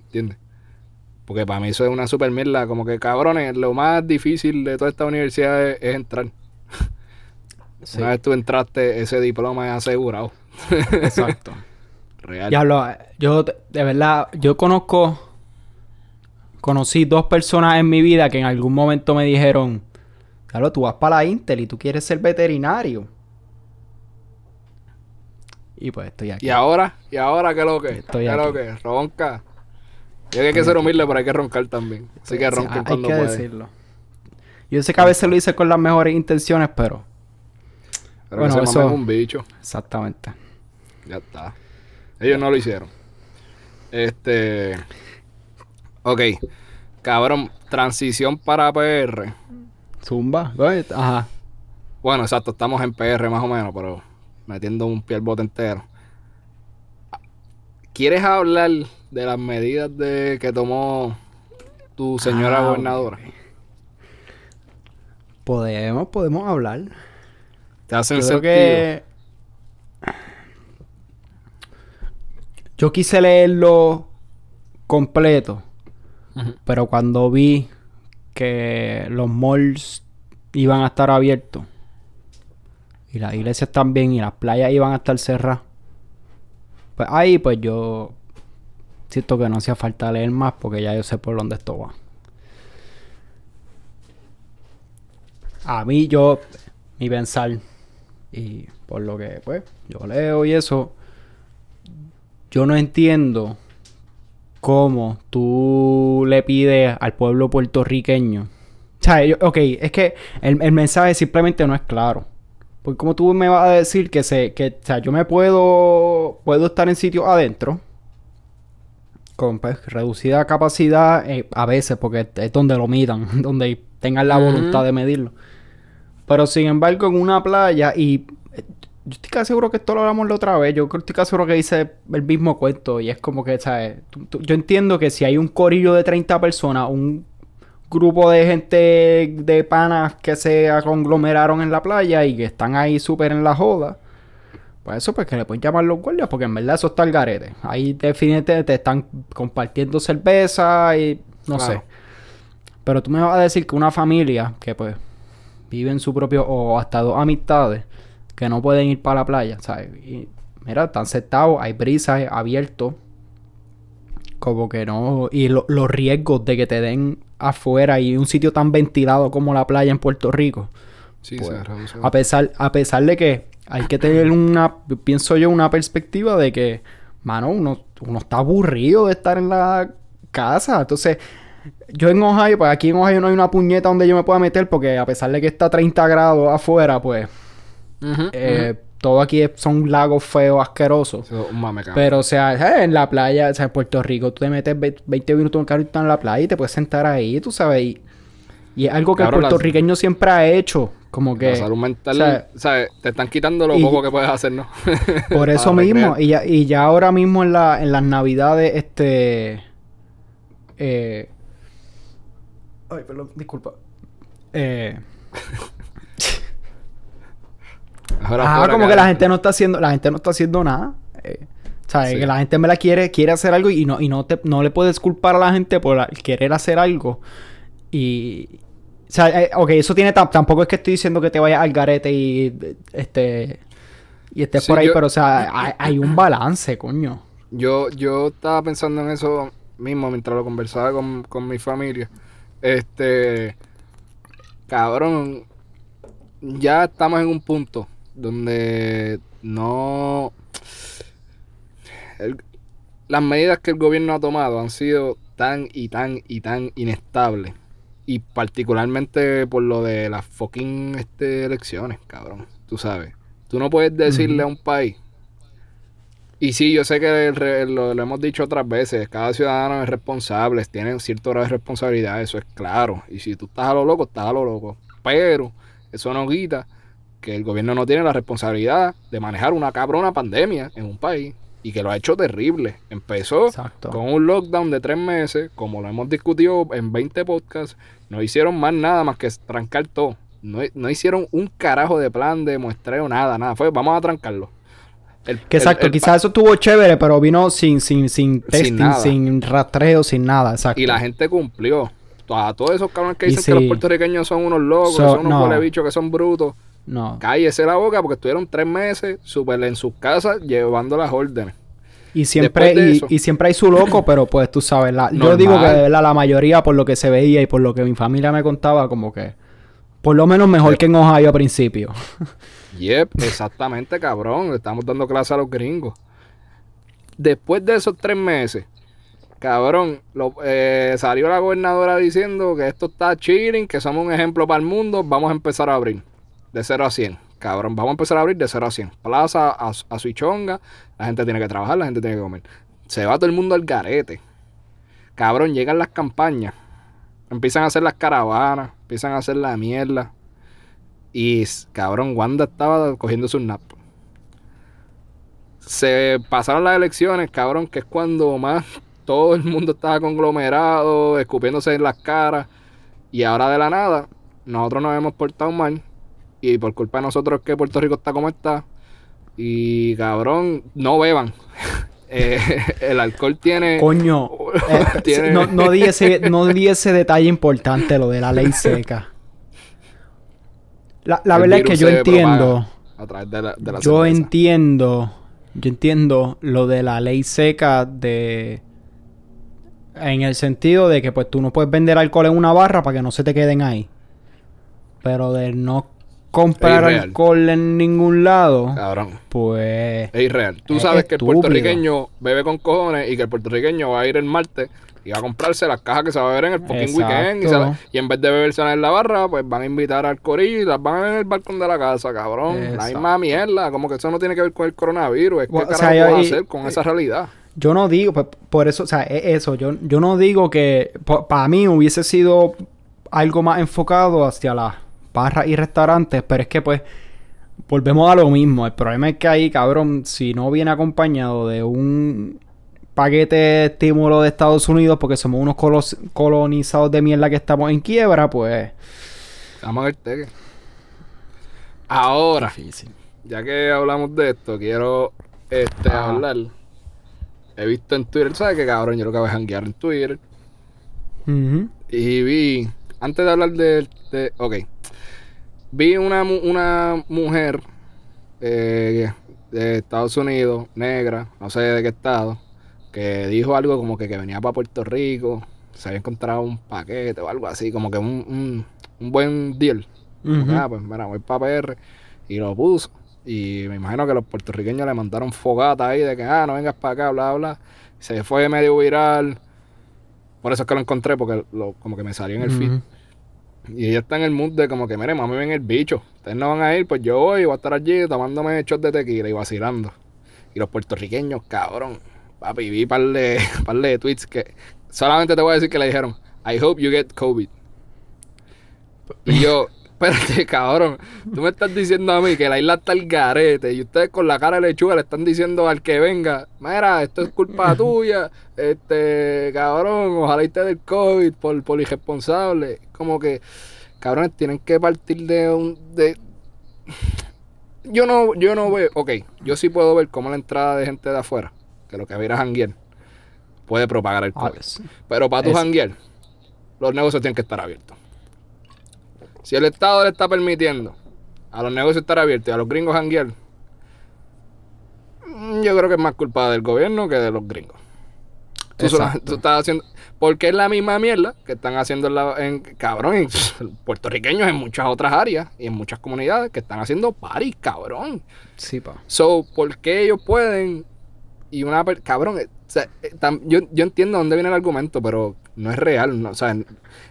¿Entiendes? Porque para mí eso es una super mierda. Como que cabrones, lo más difícil de toda esta universidad es, es entrar. Sí, Una vez tú entraste, ese diploma es asegurado. *laughs* exacto. Real. Yo de verdad, yo conozco, conocí dos personas en mi vida que en algún momento me dijeron, claro, tú vas para la Intel y tú quieres ser veterinario. Y pues estoy aquí. Y ahora, y ahora, ¿qué es lo que? Estoy ¿Qué es lo aquí. que? Ronca. Yo que hay que ser humilde, pero hay que roncar también. Así que Sí, ronquen hay cuando que pueden. decirlo. Yo sé que a veces lo hice con las mejores intenciones, pero Pero Bueno, que eso- mamen un bicho. exactamente. Ya está. Ellos no lo hicieron. Este. Ok. Cabrón, transición para PR. Zumba. Ajá. Bueno, exacto, estamos en PR más o menos, pero metiendo un pie al bote entero. ¿Quieres hablar de las medidas de que tomó tu señora Ah, gobernadora? Podemos, podemos hablar. Te hacen Yo creo sentido. que. Yo quise leerlo completo, pero cuando vi que los malls iban a estar abiertos y las iglesias también y las playas iban a estar cerradas, pues ahí pues yo siento que no hacía falta leer más porque ya yo sé por dónde esto va. A mí yo, mi pensar, y por lo que pues yo leo y eso, yo no entiendo cómo tú le pides al pueblo puertorriqueño. O sea, yo- ok, es que el, el mensaje simplemente no es claro. Porque como tú me vas a decir que se, que, o sea, yo me puedo, puedo estar en sitios adentro con pues, reducida capacidad eh, a veces, porque es donde lo midan, *laughs* donde tengan la voluntad de medirlo. Pero sin embargo, en una playa, y yo estoy casi seguro que esto lo hablamos la otra vez, yo estoy casi seguro que dice el mismo cuento, y es como que, ¿sabes? Tú- tú- yo entiendo que si hay un corillo de 30 personas, un grupo de gente de panas que se conglomeraron en la playa y que están ahí súper en la joda, pues eso, pues que le pueden llamar los guardias, porque en verdad eso está al garete. Ahí definitivamente te están compartiendo cerveza y no Claro. sé. Pero tú me vas a decir que una familia que pues vive en su propio, o hasta dos amistades, que no pueden ir para la playa, ¿sabes? Y mira, están sentados, hay brisa, es abierto. Como que no. Y lo- los riesgos de que te den afuera y un sitio tan ventilado como la playa en Puerto Rico. Sí, Pues. A pesar, a pesar de que hay que tener una, pienso yo, una perspectiva de que, mano, uno, uno está aburrido de estar en la casa. Entonces, yo en Ohio, pues aquí en Ohio no hay una puñeta donde yo me pueda meter porque a pesar de que está a 30 grados afuera, pues Eh, todo aquí son lagos feos, asquerosos. mame. Pero, o sea, eh, en la playa, o sea, en Puerto Rico, tú te metes ve- 20 minutos en carro y estás en la playa y te puedes sentar ahí, tú sabes. Y, y es algo que el la- puertorriqueño siempre ha hecho. Como que. La salud mental. Te están quitando lo y- poco que puedes hacer, ¿no? *laughs* Por eso mismo, y ya, y ya ahora mismo en, la, en las navidades, este... Eh, ay, perdón, disculpa. Eh, *laughs* Ahora ah, como que la gente no está haciendo, la gente no está haciendo nada. Eh, ¿sabes? Sí. Que la gente me la quiere, quiere hacer algo y no, y no te, no le puedes culpar a la gente por la- querer hacer algo. Y. O sea, eh, ok, eso tiene tam- tampoco es que estoy diciendo que te vayas al garete y este. Y estés Sí, por ahí, yo- pero o sea, *coughs* hay, hay un balance, coño. Yo, yo estaba pensando en eso mismo mientras lo conversaba con, con mi familia. Este, cabrón, ya estamos en un punto donde no... el- las medidas que el gobierno ha tomado han sido tan y tan y tan inestables. Y particularmente por lo de las fucking este, elecciones, cabrón. Tú sabes. Tú no puedes decirle a un país y sí, yo sé que el re- lo, lo hemos dicho otras veces, cada ciudadano es responsable, tiene cierto grado de responsabilidad, eso es claro. Y si tú estás a lo loco, estás a lo loco. Pero eso no quita que el gobierno no tiene la responsabilidad de manejar una cabrona pandemia en un país y que lo ha hecho terrible. Empezó Exacto. con un lockdown de tres meses, como lo hemos discutido en 20 podcasts, no hicieron más nada más que trancar todo. No, no hicieron un carajo de plan de muestreo, nada, nada. Fue, vamos a trancarlo. El- Que exacto, quizás eso estuvo chévere, pero vino sin, sin, sin testing, sin, rastreo, sin nada, exacto. Y la gente cumplió. A todos esos cabrones que dicen que los puertorriqueños son unos locos, So- que son unos no. bichos, que son brutos. No. Cállese la boca porque estuvieron tres meses súper en sus casas llevando las órdenes. Y siempre, de y, siempre hay su loco, pero pues tú sabes, la, yo digo que de verdad la mayoría por lo que se veía y por lo que mi familia me contaba, como que por lo menos mejor Yep. que en Ohio a principio. *laughs* Yep, exactamente, cabrón. Le estamos dando clase a los gringos. Después de esos tres meses, cabrón, lo- eh, salió la gobernadora diciendo que esto está chilling, que somos un ejemplo para el mundo. Vamos a empezar a abrir de 0 a 100. Cabrón, vamos a empezar a abrir de 0 a 100. Plaza a, a su chonga. La gente tiene que trabajar, la gente tiene que comer. Se va todo el mundo al garete. Cabrón, llegan las campañas. Empiezan a hacer las caravanas. Empiezan a hacer la mierda. Y, cabrón, Wanda estaba cogiendo su nap. Se pasaron las elecciones, cabrón, que es cuando más todo el mundo estaba conglomerado, escupiéndose en las caras. Y ahora de la nada, nosotros nos hemos portado mal. Y por culpa de nosotros que Puerto Rico está como está. Y cabrón, no beban. *laughs* Eh, *laughs* el alcohol tiene. Coño, *laughs* eh, tiene- no, no, di ese, no di ese detalle importante, lo de la ley seca. La, la verdad es que yo entiendo. A través de la, de la Yo cerveza. entiendo. Yo entiendo lo de la ley seca de. En el sentido de que pues tú no puedes vender alcohol en una barra para que no se te queden ahí. Pero de no comprar alcohol en ningún lado, Cabrón. pues. Es irreal. Tú Es sabes que el puertorriqueño bebe con cojones y que el puertorriqueño va a ir el martes y va a comprarse las cajas que se va a beber en el fucking Exacto. weekend. Y, la- en vez de bebérselas en la barra, pues van a invitar al corillo y las van a beber en el balcón de la casa, cabrón. La Exacto. misma mierda. Como que eso no tiene que ver con el coronavirus. Es que Bueno, ¿qué o sea, vas a hacer con esa realidad? Yo no digo, pues, por eso, o sea, es eso, yo, yo no digo que para mí hubiese sido algo más enfocado hacia las barras y restaurantes, pero es que pues volvemos a lo mismo. El problema es que ahí, cabrón, si no viene acompañado de un paquete de estímulo de Estados Unidos porque somos unos colos- colonizados de mierda que estamos en quiebra, pues... Vamos a ver teque. Ahora, Difícil. ya que hablamos de esto, quiero este, Ah. hablar. He visto en Twitter, ¿sabes qué cabrón? Yo lo que voy a janguear en Twitter. Ujú. Y vi, antes de hablar de, de ok, vi una, una mujer eh, de Estados Unidos, negra, no sé de qué estado, que dijo algo como que, que venía para Puerto Rico, se había encontrado un paquete o algo así, como que un, un, un buen deal. Ujú. Ah, pues mira, voy para PR y lo puso. Y me imagino que los puertorriqueños le mandaron fogata ahí de que, ah, no vengas para acá, bla, bla. Se fue medio viral. Por eso es que lo encontré, porque lo, como que me salió en el feed. Y ella está en el mood de como que, mire, mami, ven el bicho. Ustedes no van a ir, pues yo voy, voy a estar allí tomándome shots de tequila y vacilando. Y los puertorriqueños, cabrón. Papi, vi par de, *laughs* par de tweets que solamente te voy a decir que le dijeron, I hope you get COVID. Y yo, espérate, *laughs* cabrón. Tú me estás diciendo a mí que la isla está el garete y ustedes con la cara de lechuga le están diciendo al que venga, mira, esto es culpa *laughs* tuya, este, cabrón, ojalá y te del COVID por, por irresponsable. Como que, cabrones, tienen que partir de un... De... *sighs* Yo no, yo no veo, ok, yo sí puedo ver cómo la entrada de gente de afuera, que lo que va a ir a janguear, puede propagar el Ah, COVID. Pero para tu Es- janguear, los negocios tienen que estar abiertos. Si el Estado le está permitiendo a los negocios estar abiertos y a los gringos janguear, mm, yo creo que es más culpa del gobierno que de los gringos. Tú, estás haciendo. Porque es la misma mierda que están haciendo en, la- en cabrón, en *laughs* puertorriqueños en muchas otras áreas y en muchas comunidades que están haciendo paris, cabrón. Sí, pa. So, ¿por qué ellos pueden? Y una cabrón, o sea, eh, tam- yo, yo entiendo dónde viene el argumento, pero no es real. no, o sea,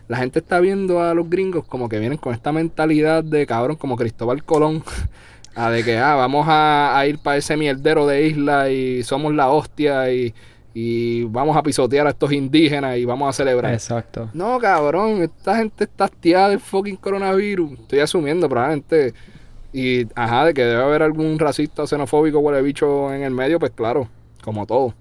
la gente está viendo a los gringos como que vienen con esta mentalidad de cabrón, como Cristóbal Colón, *laughs* a de que ah, vamos a, a ir para ese mierdero de isla y somos la hostia y, y vamos a pisotear a estos indígenas y vamos a celebrar. Exacto. No, cabrón, esta gente está hastiada del fucking coronavirus. Estoy asumiendo, probablemente. Y, ajá, de que debe haber algún racista, xenofóbico, huele bicho en el medio, pues claro, como todo.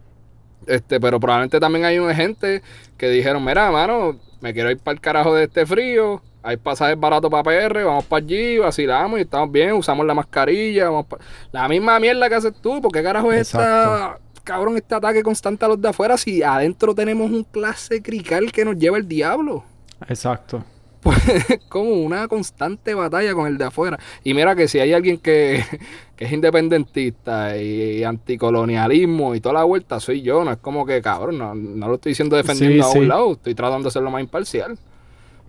Este, pero probablemente también hay una gente que dijeron, mira, mano, me quiero ir para el carajo de este frío, hay pasajes baratos para PR, vamos para allí, vacilamos y estamos bien, usamos la mascarilla, vamos pa- La misma mierda que haces tú, porque carajo es esta, cabrón, este ataque constante a los de afuera si adentro tenemos un clase crical que nos lleva el diablo? Exacto. Pues es *laughs* como una constante batalla con el de afuera. Y mira que si hay alguien que, *laughs* que es independentista y anticolonialismo y toda la vuelta, soy yo. No es como que, cabrón, no, no lo estoy diciendo defendiendo Sí, a sí. un lado. Estoy tratando de ser lo más imparcial.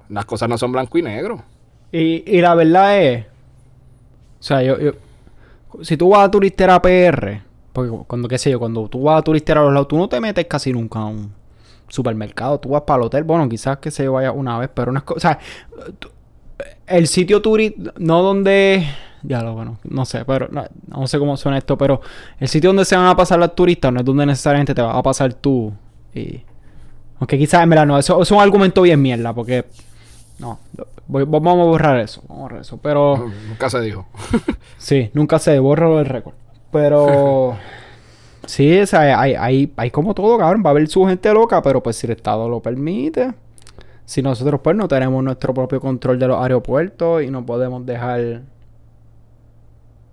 Las cosas no son blanco y negro. Y, y la verdad es. O sea, yo, yo- Si tú vas a turistear a PR, porque cuando, qué sé yo, cuando tú vas a turistear a los lados, tú no te metes casi nunca a un supermercado. Tú vas para el hotel, bueno, quizás que se vaya una vez, pero unas cosas. O sea, tú- el sitio turístico, no donde. Ya lo bueno, no sé, pero no, no sé cómo suena esto, pero el sitio donde se van a pasar los turistas no es donde necesariamente te vas a pasar tú. Y, aunque quizás en verdad no, eso, eso es un argumento bien mierda, porque no, voy- vamos a borrar eso, vamos a borrar eso, pero Nunca se dijo. *laughs* sí, nunca se borra el récord. Pero *laughs* sí, o sea, hay, hay, hay como todo, cabrón, va a haber su gente loca, pero pues si el Estado lo permite, si nosotros pues no tenemos nuestro propio control de los aeropuertos y no podemos dejar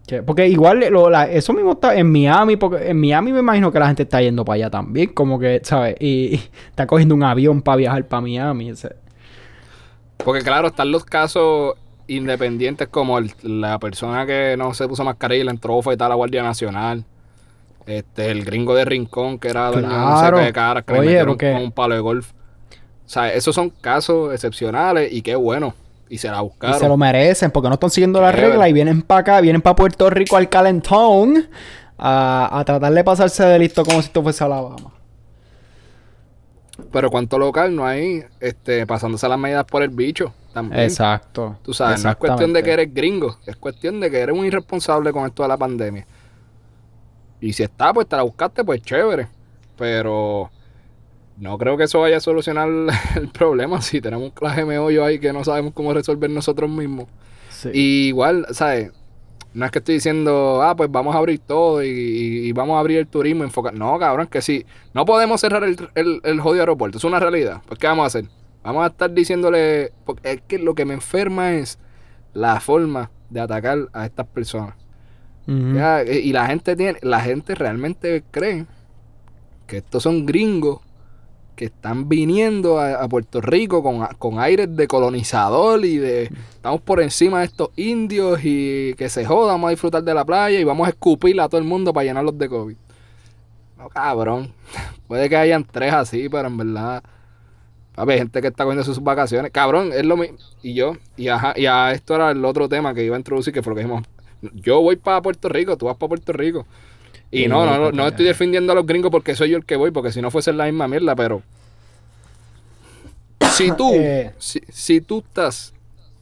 Que- porque igual eso mismo está en Miami, porque en Miami me imagino que la gente está yendo para allá también, como que, ¿sabes? Y, está cogiendo un avión para viajar para Miami. sea. Porque claro, están los casos independientes como la persona que no se puso mascarilla y le entró a la Guardia Nacional. Este, el gringo de Rincón que era Claro. de caras que le Oye, metieron porque- con un palo de golf. O sea, esos son casos excepcionales y qué bueno. Y se la Y buscaron. se lo merecen porque no están siguiendo las reglas y vienen para acá, vienen para Puerto Rico al calentón a, a tratar de pasarse de listo como si esto fuese Alabama. Pero cuánto local no hay este, pasándose las medidas por el bicho también. Exacto. Tú sabes, no es cuestión de que eres gringo, es cuestión de que eres un irresponsable con esto de la pandemia. Y si está, pues te la buscaste, pues chévere. Pero no creo que eso vaya a solucionar *laughs* el problema si tenemos un clase meollo ahí que no sabemos cómo resolver nosotros mismos. Sí. Y igual, ¿sabes? No es que estoy diciendo, ah, pues vamos a abrir todo y, y- y vamos a abrir el turismo. Enfocar. No, cabrón, que sí. No podemos cerrar el, el, el jodido aeropuerto. Es una realidad. Pues, ¿qué vamos a hacer? Vamos a estar diciéndole. Porque es que lo que me enferma es la forma de atacar a estas personas. Eh, y la gente tiene, la gente realmente cree que estos son gringos que están viniendo a, a Puerto Rico con, con aires de colonizador y de estamos por encima de estos indios y que se jodan, vamos a disfrutar de la playa y vamos a escupir a todo el mundo para llenarlos de COVID. No, cabrón. *laughs* Puede que hayan tres así, pero en verdad. Papi, hay gente que está cogiendo sus vacaciones. Cabrón, es lo mismo. Y yo, y y a esto era el otro tema que iba a introducir, que fue lo que dijimos. Yo voy para Puerto Rico, tú vas para Puerto Rico. Y no, no, no, no estoy defendiendo a los gringos porque soy yo el que voy, porque si no fuese la misma mierda, pero. Si tú, *laughs* Eh. si, si tú estás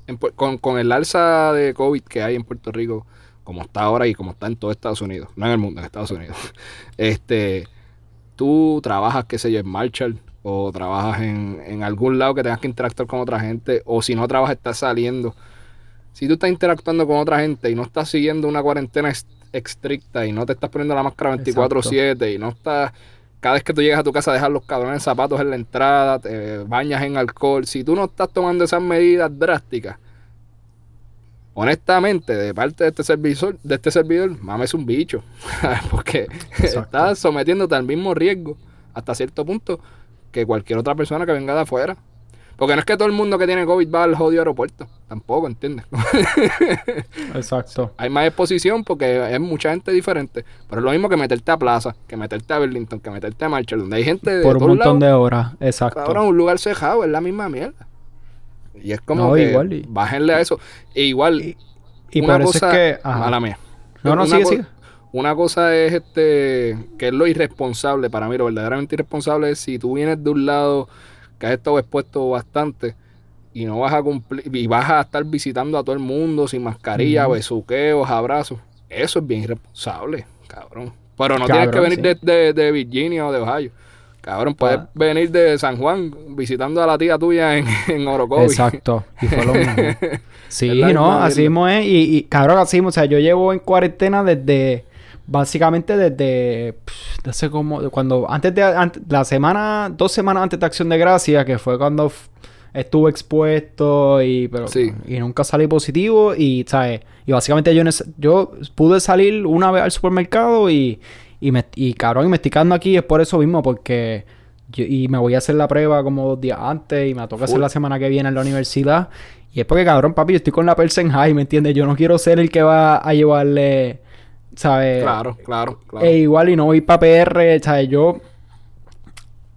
en con, con el alza de COVID que hay en Puerto Rico, como está ahora y como está en todo Estados Unidos, no en el mundo, en Estados Unidos, *laughs* este, tú trabajas, qué sé yo, en Marshall, o trabajas en, en algún lado que tengas que interactuar con otra gente, o si no trabajas, estás saliendo. Si tú estás interactuando con otra gente y no estás siguiendo una cuarentena estricta y no te estás poniendo la máscara 24/7 y no estás, cada vez que tú llegas a tu casa dejas los cabrones zapatos en la entrada, te bañas en alcohol, si tú no estás tomando esas medidas drásticas, honestamente, de parte de este servidor, de este servidor, mames un bicho, *laughs* porque Exacto. estás sometiéndote al mismo riesgo hasta cierto punto que cualquier otra persona que venga de afuera. Porque no es que todo el mundo que tiene COVID va al jodido aeropuerto. Tampoco, ¿entiendes? *laughs* Exacto. Hay más exposición porque hay mucha gente diferente. Pero es lo mismo que meterte a Plaza, que meterte a Burlington, que meterte a Marshall, donde hay gente de Por un montón lados. de horas. Exacto. Cabrón, un lugar cejado, es la misma mierda. Y es como No, que igual y- bájenle a eso. E igual, Y, y una cosa, es que. ajá. mala mía. No, no, Una sigue, sigue. Una cosa es este, que es lo irresponsable para mí, lo verdaderamente irresponsable es si tú vienes de un lado que has estado expuesto bastante y no vas a cumplir, y vas a estar visitando a todo el mundo sin mascarilla, Ujú. besuqueos, abrazos. Eso es bien irresponsable, cabrón. Pero no tienes que venir sí. de, de- de Virginia o de Ohio. Cabrón, puedes Ah. venir de San Juan visitando a la tía tuya en, en Orocovi. Exacto. Y fue lo mismo. *laughs* Sí, no, así mismo es. Y, y cabrón, así mismo. O sea, yo llevo en cuarentena desde. Básicamente desde. pff, No sé cómo. Cuando. Antes de. la semana. Dos semanas antes de Acción de Gracia, que fue cuando estuve expuesto y. Pero, Sí. Y nunca salí positivo. Y, ¿sabes? Y básicamente yo, yo pude salir una vez al supermercado y. Y, me, y cabrón, y me estoy quedando aquí es por eso mismo, porque. yo- y me voy a hacer la prueba como dos días antes y me toca hacer la semana que viene en la universidad. Y es porque, cabrón, papi, yo estoy con la Persen High, ¿me entiendes? Yo no quiero ser el que va a llevarle, ¿sabes? Claro, claro, claro. E igual y no voy para PR, ¿sabes? Yo...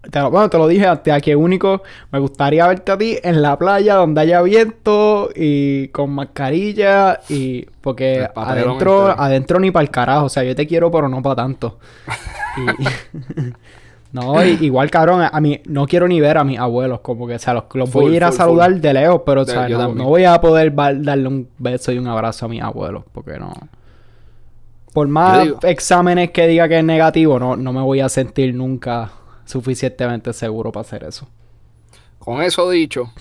Te lo, bueno, te lo dije antes, aquí único me gustaría verte a ti en la playa donde haya viento y con mascarilla y porque adentro entero. adentro ni para el carajo, o sea, yo te quiero pero no para tanto. *laughs* Y- *laughs* no, y- igual cabrón, a, mí no quiero ni ver a mis abuelos, como que o sea, los, los voy Full, a ir a full, saludar de lejos, pero o sea, no, no voy a poder darle un beso y un abrazo a mis abuelos, porque no. Por más exámenes que diga que es negativo, no, no me voy a sentir nunca suficientemente seguro para hacer eso. Con eso dicho,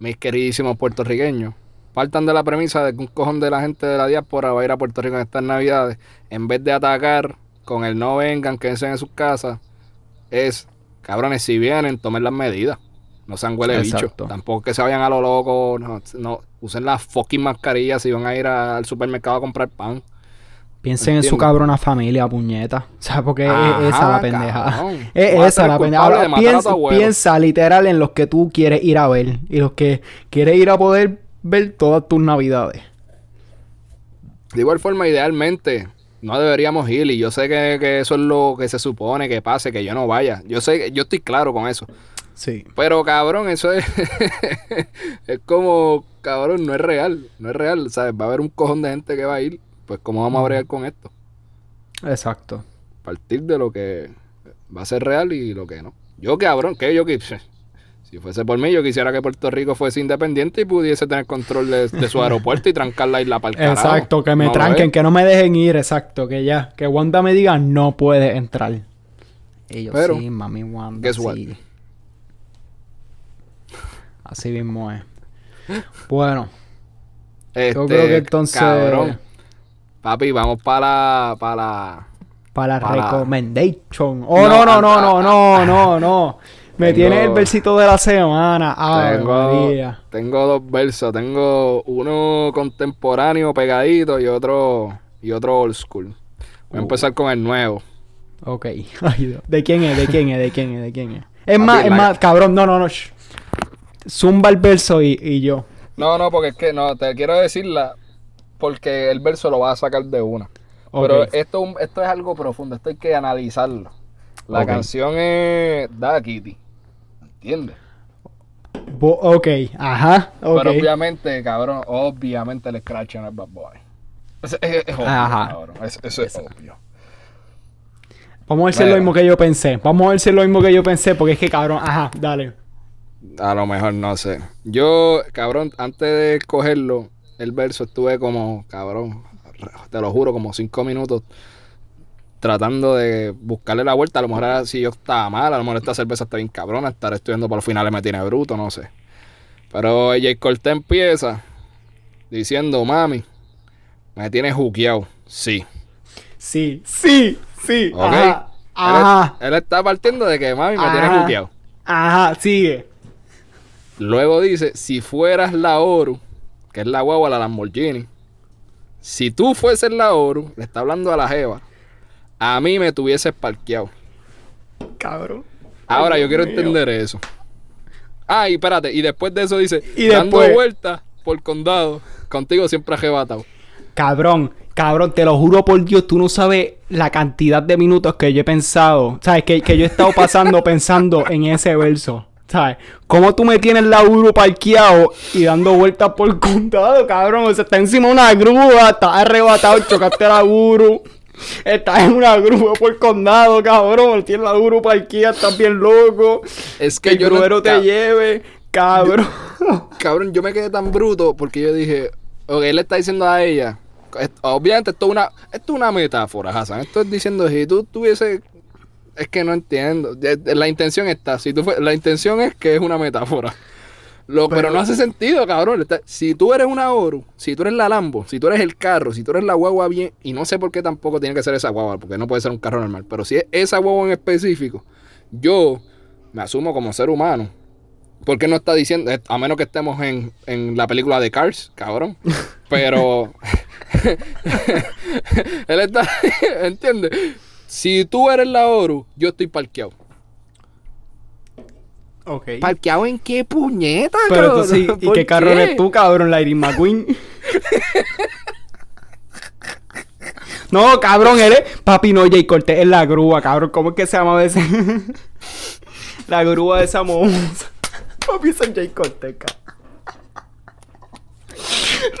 mis queridísimos puertorriqueños, partan de la premisa de que un cojón de la gente de la diáspora va a ir a Puerto Rico en estas navidades, en vez de atacar con el no vengan, quédense en sus casas, es, cabrones, si vienen, tomen las medidas. No sean huele bicho. Tampoco que se vayan a lo loco. No, no, usen las fucking mascarillas si van a ir a- al supermercado a comprar pan. Piensen en su cabrona familia, puñeta. *laughs* ¿Sabes? Porque Ajá, es esa la pendeja. cabrón. *laughs* Es vas esa la pendeja. Ahora, piensa, piensa literal en los que tú quieres ir a ver. Y los que quieres ir a poder ver todas tus navidades. De igual forma, idealmente, no deberíamos ir. Y yo sé que, que eso es lo que se supone que pase, que yo no vaya. Yo sé, que- yo estoy claro con eso. Sí. Pero cabrón, eso es. *laughs* es como, cabrón, no es real. No es real, ¿sabes? Va a haber un cojón de gente que va a ir. Pues, ¿cómo vamos a bregar con esto? Exacto. Partir de lo que va a ser real y lo que no. Yo, cabrón, que yo que. *laughs* Si fuese por mí, yo quisiera que Puerto Rico fuese independiente y pudiese tener control de, de su aeropuerto y trancar la isla para el carajo. Exacto, que me No tranquen, que no me dejen ir, exacto, que ya, que Wanda me diga no puede entrar. Yo Pero, sí, mami Wanda, guess what? sí. Así mismo es. Bueno, Este, yo creo que entonces Cabrón. Papi, vamos para la. Para la para la para- recommendation. Oh, No, no, no, no, ah, no, ah, no, no. Me Tengo- tiene el versito de la semana. Ay, tengo, María. tengo dos versos. Tengo uno contemporáneo pegadito y otro. Y otro old school. Voy a Uh. empezar con el nuevo. Ok. *laughs* Ay. ¿De quién es? ¿De quién es? ¿De quién es? ¿De quién es? Es Papi, más, es la- más, cabrón, no, no, no. shh. Zumba el verso y, y yo. No, no, porque es que no, te quiero decirla porque el verso lo vas a sacar de una. Pero esto, esto es algo profundo, esto hay que analizarlo. La canción es Da Kitty. ¿Entiendes? Bo- ok, ajá. Pero obviamente, cabrón, obviamente el scratch no es Bad Boy. Es, es- es obvio, Ajá. cabrón. es- eso es obvio. Vamos a ver si es lo mismo que yo pensé. Vamos a ver si es lo mismo que yo pensé, porque es que cabrón, ajá, dale. A lo mejor no sé. Yo, cabrón, antes de escogerlo, el verso estuve como, cabrón, te lo juro, como cinco minutos tratando de buscarle la vuelta. A lo mejor era si yo estaba mal, a lo mejor esta cerveza está bien cabrona, estar estudiando por los finales me tiene bruto, no sé. Pero Jay Cortés empieza diciendo, mami, me tienes juqueado. Sí. Sí, sí, sí. ¿Ok? Ajá, Él, ajá, él está partiendo de que mami me tienes Ajá. juqueado. ajá, sigue. Luego dice, si fueras la Oru, que es la guagua, la Lamborghini, si tú fueses la Oru, le está hablando a la Jeva, a mí me tuvieses parqueado. Cabrón. Ahora Ay, yo quiero mío. entender eso. Ah, y espérate, y después de eso dice, Y dando vueltas por condado, contigo siempre arrebatado. Cabrón, cabrón, te lo juro por Dios, tú no sabes la cantidad de minutos que yo he pensado, ¿sabes? Que, que yo he estado pasando *laughs* pensando en ese verso, ¿sabes? Cómo tú me tienes la Uru parqueado y dando vueltas por el condado, cabrón. O sea, está encima de una grúa, estás arrebatado, chocaste la Uru. Estás en una grúa por el condado, cabrón. Tienes la Uru parqueada, estás bien loco. Es Que que el yo no- te lleve, cabrón. Cabrón, yo me quedé tan bruto porque yo dije, ok, él le está diciendo a ella, obviamente esto es una, esto es una metáfora, Hassan. Esto es diciendo, si tú tuviese, es que no entiendo. La intención está, si tú la intención es que es una metáfora. Lo, pero, no hace sentido, cabrón. Si tú eres una Oru, si tú eres la Lambo, si tú eres el carro, si tú eres la guagua bien, y no sé por qué tampoco tiene que ser esa guagua, porque no puede ser un carro normal, pero si es esa guagua en específico, yo me asumo como ser humano. ¿Por qué no está diciendo, eh, a menos que estemos en, en la película de Cars, cabrón? *laughs* Pero *laughs* él está, *laughs* ¿entiendes? Si tú eres la Oru, yo estoy parqueado. Ok. ¿Parqueado en qué puñeta, Pero cabrón? entonces, ¿y *laughs* ¿Por qué carro eres tú, cabrón? La Iris McQueen. no, cabrón, eres papi, no, Jay Cortés es la grúa, cabrón. ¿Cómo es que se llama ese? *laughs* la grúa de esa moza. *laughs* papi, es Jay Cortés, cabrón.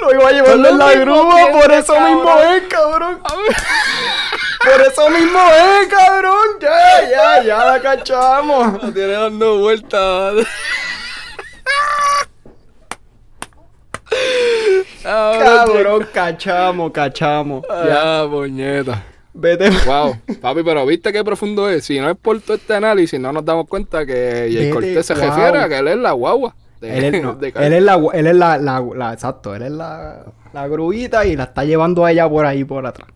Lo iba los en la grúa, por eso mismo es, cabrón. Por eso mismo es, cabrón. Ya, ya, ya la cachamos. Lo tiene dando vueltas. Cabrón, cachamos, cachamos. Ya, Ya, puñeta. vete. Wow, papi, pero viste qué profundo es. Si no es por todo este análisis, no nos damos cuenta que Jay Vete, Cortés se wow. refiere a que él es la guagua. De- Él es, *laughs* no, de él es la, él es la, la, la- exacto, él es la, la gruita y la está llevando a ella por ahí por atrás.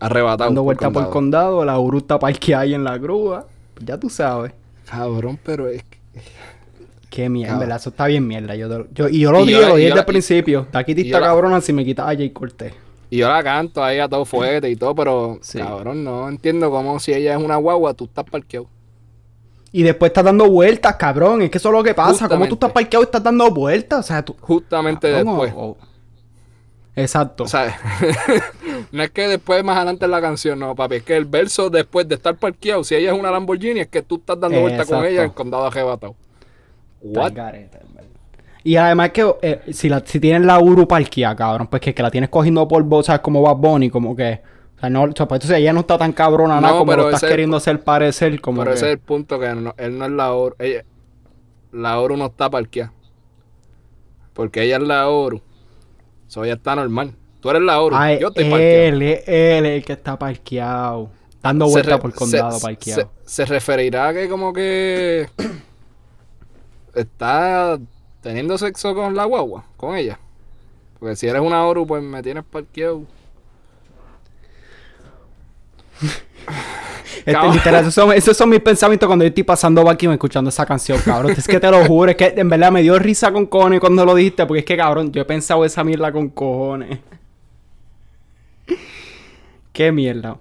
arrebatado. Dando vuelta por el condado. condado, la guru está parqueada ahí en la grúa. Ya tú sabes. Cabrón, pero es que. Qué mierda, Cabrón. ¿verdad? Eso está bien mierda. Yo, te yo- y yo lo digo, lo dije desde el principio. Está aquí y yo está la- cabrona si me quitas a Jay Cortés. Y yo la canto ahí a todo fuerte y todo, pero Sí. cabrón, no entiendo cómo si ella es una guagua, tú estás parqueado. Y después estás dando vueltas, cabrón. Es que eso es lo que pasa. Como tú Justamente. estás parqueado y estás dando vueltas. O sea, tú. Justamente Cabrón, después. o- o- Exacto. O sea, *laughs* no es que después más adelante en la canción, no, papi, es que el verso después de estar parqueado, si ella es una Lamborghini, es que tú estás dando vuelta con ella en condado arrebatado. What? Y además que eh, si, la, si tienes la Uru parqueada, cabrón, pues que, que la tienes cogiendo polvo, ¿sabes? Como Bad Bunny, como que... O sea, no, o sea, pues entonces ella no está tan cabrona, No, nada, como lo estás es el queriendo hacer parecer, como Pero que... ese es el punto que no- él no es la oro. Ella, la oro no está parqueada. Porque ella es la oro. So ella está normal. Tú eres la oro. Ay, yo estoy parqueado. él, es él el que está parqueado. Dando Se vueltas re- por se- condado se- parqueado. Se, referirá a que como que *coughs* está teniendo sexo con la guagua, con ella. Porque si eres una oro, pues me tienes parqueado. Este, Cabrón. literal, esos son, esos son mis pensamientos cuando yo estoy pasando vacuum escuchando esa canción, cabrón. Es que te lo juro, es que en verdad me dio risa con cojones cuando lo dijiste, porque es que, cabrón, yo he pensado esa mierda con cojones. Qué mierda.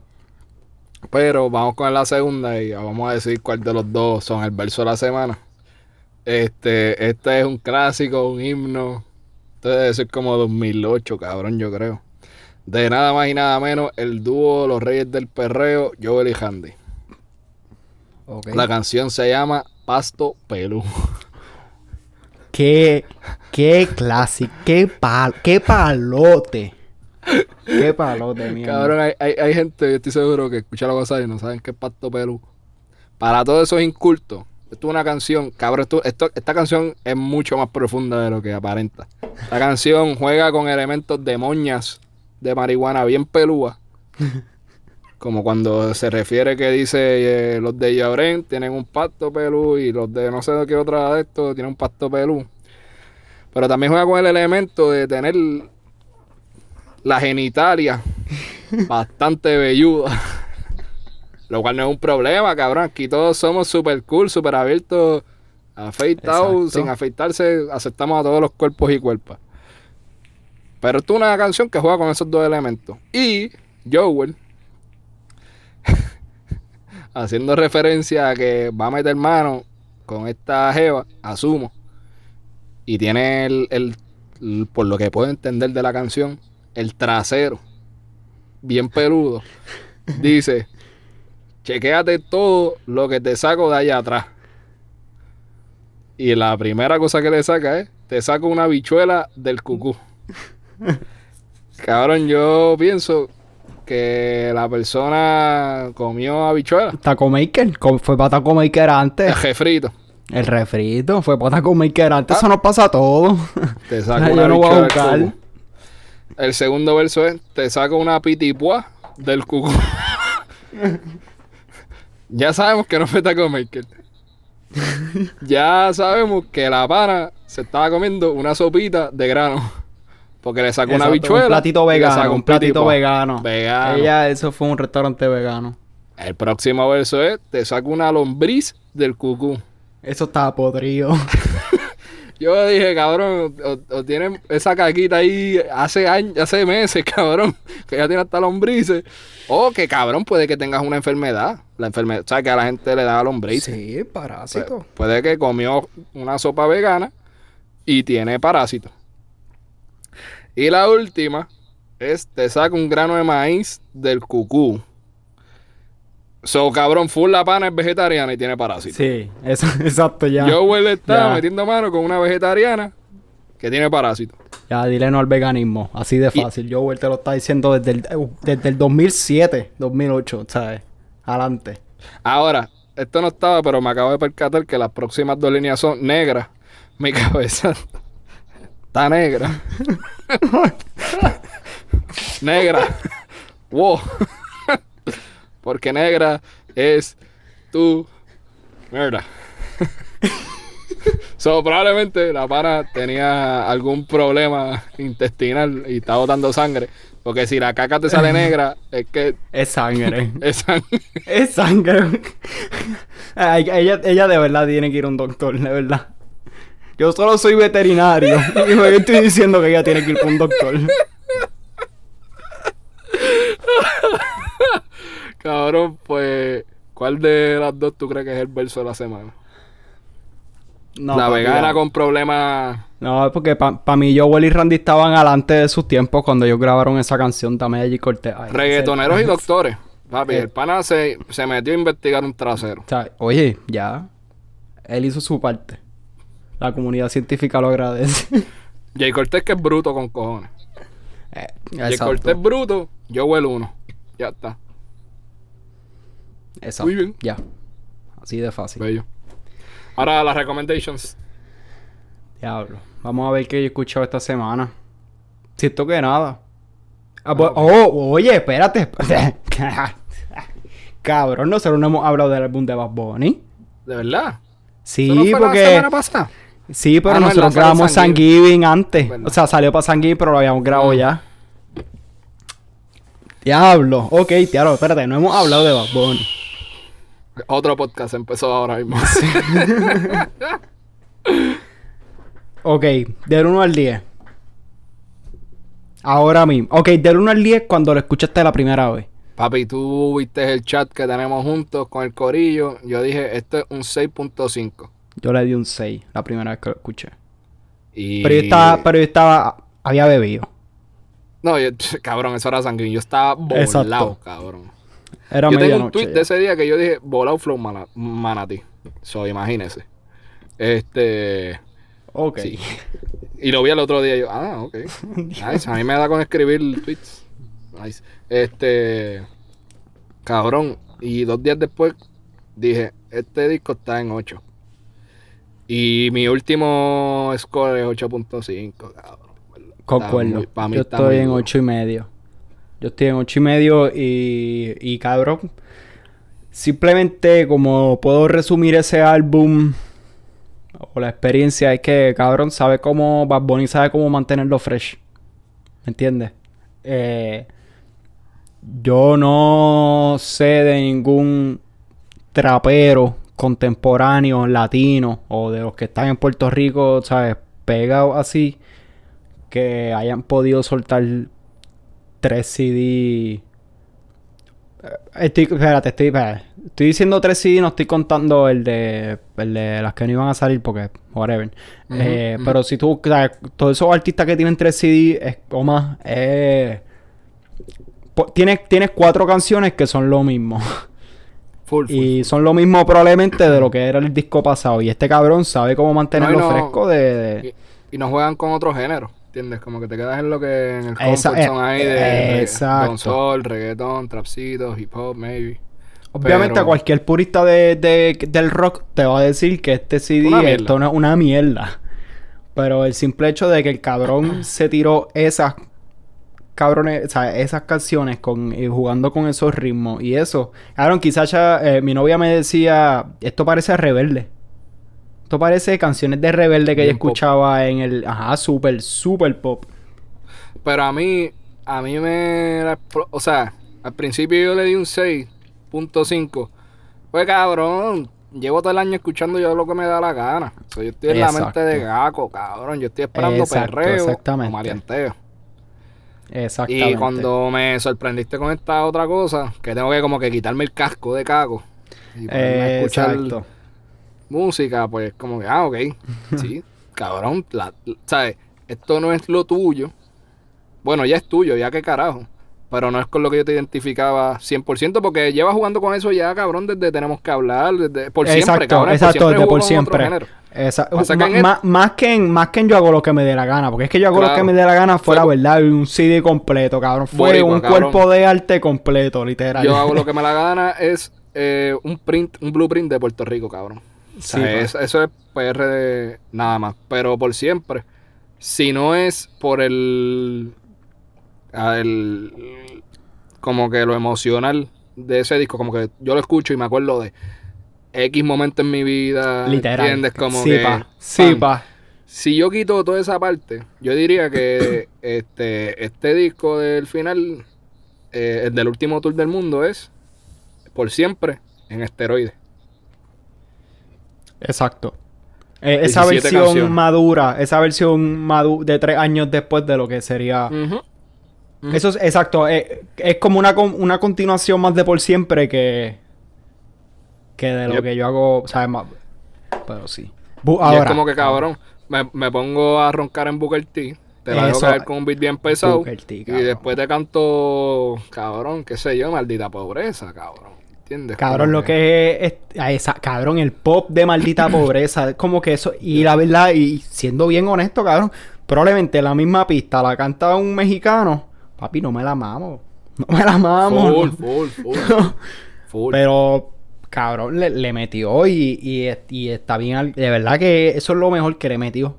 Pero vamos con la segunda y vamos a decir cuál de los dos son el verso de la semana. Este, este es un clásico, un himno. Este debe ser como 2008, cabrón, yo creo. De nada más y nada menos, el dúo Los Reyes del Perreo, Joel y Handy. La canción se llama Pasto Pelú. Qué, qué clásico, qué pal, qué palote. Qué palote, mierda. Cabrón, hay, hay, hay gente, yo estoy seguro que escucha la cosa y no saben qué es Pasto Pelú. Para todos esos incultos, esto es una canción, cabrón, esto, esto- esta canción es mucho más profunda de lo que aparenta. La canción juega con elementos de moñas de marihuana bien pelúa. *laughs* Como cuando se refiere que dice eh, los de Llorén tienen un pasto pelú y los de no sé qué otra de estos tienen un pasto pelú. Pero también juega con el elemento de tener la genitalia *laughs* bastante velluda. Lo cual no es un problema, cabrón. Aquí todos somos super cool, super abiertos, afeitados, sin afeitarse, aceptamos a todos los cuerpos y cuerpos. Pero esto es una canción que juega con esos dos elementos. Y Joel, *laughs* haciendo referencia a que va a meter mano con esta jeva, asumo, y tiene el, el- por lo que puedo entender de la canción, el trasero bien peludo. Dice, chequéate todo lo que te saco de allá atrás. Y la primera cosa que le saca es, te saco una bichuela del cucú. *laughs* Cabrón, yo pienso que la persona comió habichuela. Taco Maker, fue para Taco Maker antes. El jefrito. El refrito, fue para Taco Maker antes. Ah. Eso nos pasa a todos. *laughs* Te saco *laughs* Yo una no voy a buscar. cucú. El segundo verso es, te saco una pitipuá del cucú. ya sabemos que no fue Taco Maker. ya sabemos que la pana se estaba comiendo una sopita de grano. Porque le sacó una bichuela. Un platito vegano, un platito vegano. Vegano. Ella, eso fue un restaurante vegano. El próximo verso es, te saco una lombriz del cucú. Eso estaba podrido. *laughs* Yo dije, cabrón, o, o tienen esa caquita ahí hace años, hace meses, *laughs* cabrón, que ya tiene hasta lombrices. O que, cabrón, puede que tengas una enfermedad. La enfermedad, ¿sabes? Que a la gente le da lombrices. sí, Pu- parásito. puede que comió una sopa vegana y tiene parásitos. Y la última es, te saca un grano de maíz del cucú. So, cabrón, full la pana es vegetariana y tiene parásitos. Sí, eso, *laughs* exacto, ya. Joel está Ya. metiendo mano con una vegetariana que tiene parásitos. Ya, dile no al veganismo. Así de fácil. Joel te lo está diciendo desde el, uh, desde el 2007, 2008, ¿sabes? Adelante. Ahora, esto no estaba, pero me acabo de percatar que las próximas dos líneas son negras. Mi *laughs* cabeza está negra. *laughs* negra. Wow. Porque negra es tu mierda. so, probablemente la pana tenía algún problema intestinal y está botando sangre. Porque si la caca te sale negra, es que Es sangre. es sangre. es sangre. Ay, ella, ella de verdad tiene que ir a un doctor, de verdad. Yo solo soy veterinario. *laughs* y me estoy diciendo que ella tiene que ir con un doctor. Cabrón, pues, ¿cuál de las dos tú crees que es el verso de la semana? No, la vegana con problemas. No, es porque para pa mí Joel y Randy estaban adelante de sus tiempos cuando ellos grabaron esa canción también allí corté. Ay, Reggaetoneros y doctores. Papi, eh. el pana se, se metió a investigar un trasero. Oye, ya. Él hizo su parte. La comunidad científica lo agradece. *laughs* Jay Cortés que es bruto con cojones. Eh, Jay. Cortés bruto, yo huelo uno. Ya está. Exacto. Muy bien. Ya. Así de fácil. Bello. Ahora las recommendations. Diablo. Vamos a ver qué he escuchado esta semana. Siento que nada. Ah, pues- oh, oye, espérate. *laughs* Cabrón, nosotros no hemos hablado del álbum de Bad Bunny. ¿De verdad? Sí, ¿Eso no fue la porque. semana pasada? Sí, pero Ah, no, nosotros grabamos San Giving antes. O sea, salió para San Giving, pero lo habíamos grabado Mm. ya. Diablo. Ok, diablo, espérate, no hemos hablado de Bad Bunny. Otro podcast empezó ahora mismo. *laughs* Ok, del 1 al 10. Ahora mismo. Ok, del 1 al 10 cuando lo escuchaste la primera vez. Papi, tú viste el chat que tenemos juntos con el corillo. Yo dije, esto es un 6.5. Yo le di un 6 la primera vez que lo escuché. Y... Pero yo estaba, pero yo estaba, había bebido. No, yo- *laughs* cabrón, eso era sanguíneo. Yo estaba volado, Exacto. cabrón. Era yo tengo un tweet ya. de ese día que yo dije, volado flow mana- manatí. So, imagínese. Este... Ok. Sí. Y lo vi el otro día y yo, ah, ok. *laughs* Nice. A mí me da con escribir tweets. Nice. Este. Cabrón. Y dos días después dije, este disco está en 8. Y mi último score es 8.5, cabrón. Concuerdo. muy- mí Yo estoy en duro. 8 y medio. Yo estoy en 8 y medio y, y cabrón. Simplemente como puedo resumir ese álbum o la experiencia es que cabrón sabe cómo Bad Bunny sabe cómo mantenerlo fresh. ¿Me entiendes? Eh, yo no sé de ningún trapero contemporáneo latino o de los que están en Puerto Rico, ¿sabes? Pegados así que hayan podido soltar tres CD. Eh, Estoy, espérate, estoy, espérate. estoy diciendo tres CD, no estoy contando el de, el de las que no iban a salir porque, whatever. Eh, ujú. Pero si tú, sea, todos esos artistas que tienen tres CD es- o más, eh, tienes, tienes cuatro canciones que son lo mismo. *laughs* Full, full. Y son lo mismo probablemente de lo que era el disco pasado. Y este cabrón sabe cómo mantenerlo No, y no- fresco de... de- Y, y no juegan con otro género. ¿Entiendes? Como que te quedas en lo que en el comfort eh, ahí de exacto. reggaeton, trapcito, hip hop, maybe. Obviamente Pero- cualquier purista de, de- del rock te va a decir que este CD Una es una, una mierda. Pero el simple hecho de que el cabrón se tiró esas cabrones, o sea, esas canciones con y jugando con esos ritmos y eso. Cabrón, quizás ya eh, mi novia me decía, esto parece rebelde. Esto parece canciones de rebelde que ella pop. escuchaba en el, ajá, super super pop. Pero a mí, a mí me... O sea, al principio yo le di un 6.5. Pues cabrón, llevo todo el año escuchando yo lo que me da la gana. O sea, yo estoy en la mente de gaco, cabrón. Yo estoy esperando Exacto, perreo exactamente. o maleanteo. Exactamente. Y cuando me sorprendiste con esta otra cosa, que tengo que como que quitarme el casco de caco y a escuchar Exacto. música, pues como que, ah, ok, *laughs* sí, cabrón, la- ¿sabes? Esto no es lo tuyo. Bueno, ya es tuyo, ya qué carajo. Pero no es con lo que yo te identificaba 100% porque llevas jugando con eso ya, cabrón, desde tenemos que hablar, desde por siempre, Exacto, cabrón. por otro siempre. Esa- que el- más, que en, más que en yo hago lo que me dé la gana, porque es que yo hago lo que me dé la gana fuera, Fue- ¿verdad? Un CD completo, cabrón. Fue Boricua, un cabrón. cuerpo de arte completo, literal. Yo hago lo *laughs* que me la gana es eh, un print, un blueprint de Puerto Rico, cabrón. O sea, Sí, pa. es- eso es PR de nada más. Pero por siempre. Si no es por el, el. Como que lo emocional de ese disco. Como que yo lo escucho y me acuerdo de X momento en mi vida. Literal. ¿Entiendes? Como sí, que. pa. Sí, pa. Si yo quito toda esa parte, yo diría que *coughs* este, este disco del final, eh, el del último tour del mundo, es por siempre en esteroides. Exacto. Eh, esa 17 versión canciones. madura, esa versión madu de tres años después de lo que sería. Eso es exacto. eh, es como una, una continuación más de por siempre que. Que de lo Yep. que yo hago, ¿sabes? Más... Pero sí. Bu- y es como que cabrón, me, me pongo a roncar en Booker T. Te la dejo caer con un beat bien pesado. Booker T, y después te canto, cabrón, qué sé yo, maldita pobreza, cabrón. ¿Entiendes? Cabrón, lo que es, esa, cabrón, el pop de maldita *coughs* pobreza, es como que eso, y la verdad, y siendo bien honesto, cabrón, probablemente la misma pista la canta un mexicano, papi, no me la mamo, no me la mamo, Full, full, full. *laughs* full. pero, cabrón, le, le metió y, y, y está bien, de verdad que eso es lo mejor que le metió.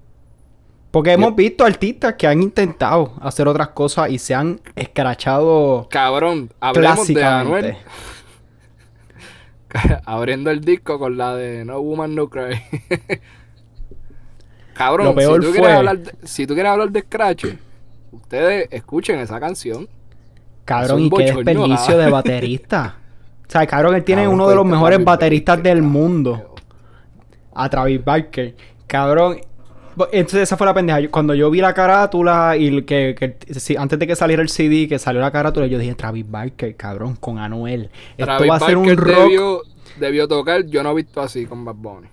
Porque hemos visto artistas que han intentado hacer otras cosas y se han escrachado Cabrón, hablemos de Anuel clásicamente. *laughs* abriendo el disco con la de No Woman No Cry. *laughs* Cabrón, Lo peor si, tú fue- quieres hablar de, si tú quieres hablar de Scratch, ustedes escuchen esa canción. Cabrón, Es y qué desperdicio de *laughs* baterista. O sea, cabrón, él tiene Cabrón, uno de los mejores Travis bateristas Barker, del cabrón. mundo. A Travis Barker. Cabrón. Entonces esa fue la pendeja. Yo- Cuando yo vi la carátula y que, que- sí, antes de que saliera el CD, que salió la carátula, yo dije Travis Barker, cabrón, con Anuel. Esto Travis va a ser un rock. Debió, debió tocar, yo no he visto así con Bad Bunny.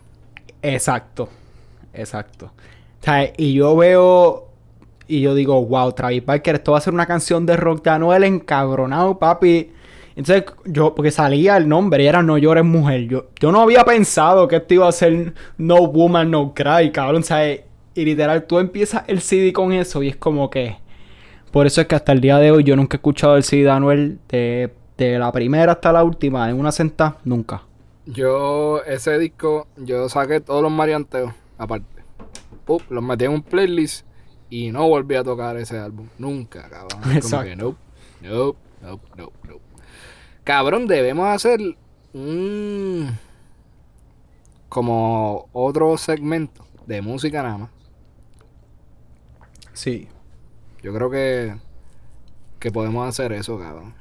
Exacto. Exacto. O sea, y yo veo. Y yo digo, wow, Travis Barker, esto va a ser una canción de rock de Anuel encabronado, papi. Entonces, yo, porque salía el nombre y era No llores mujer. Yo, yo no había pensado que esto iba a ser No Woman, No Cry, cabrón. Sea, y literal, tú empiezas el CD con eso y es como que. Por eso es que hasta el día de hoy yo nunca he escuchado el CD de Anuel de, de la primera hasta la última en una sentada, nunca. Yo, ese disco, yo saqué todos los marianteos, aparte. Los metí en un playlist y no volví a tocar ese álbum. Nunca, cabrón. Como Exacto. que nope, nope, nope, nope, nope. Cabrón, debemos hacer un... Como otro segmento de música nada más. Sí. Yo creo que... Que podemos hacer eso, cabrón.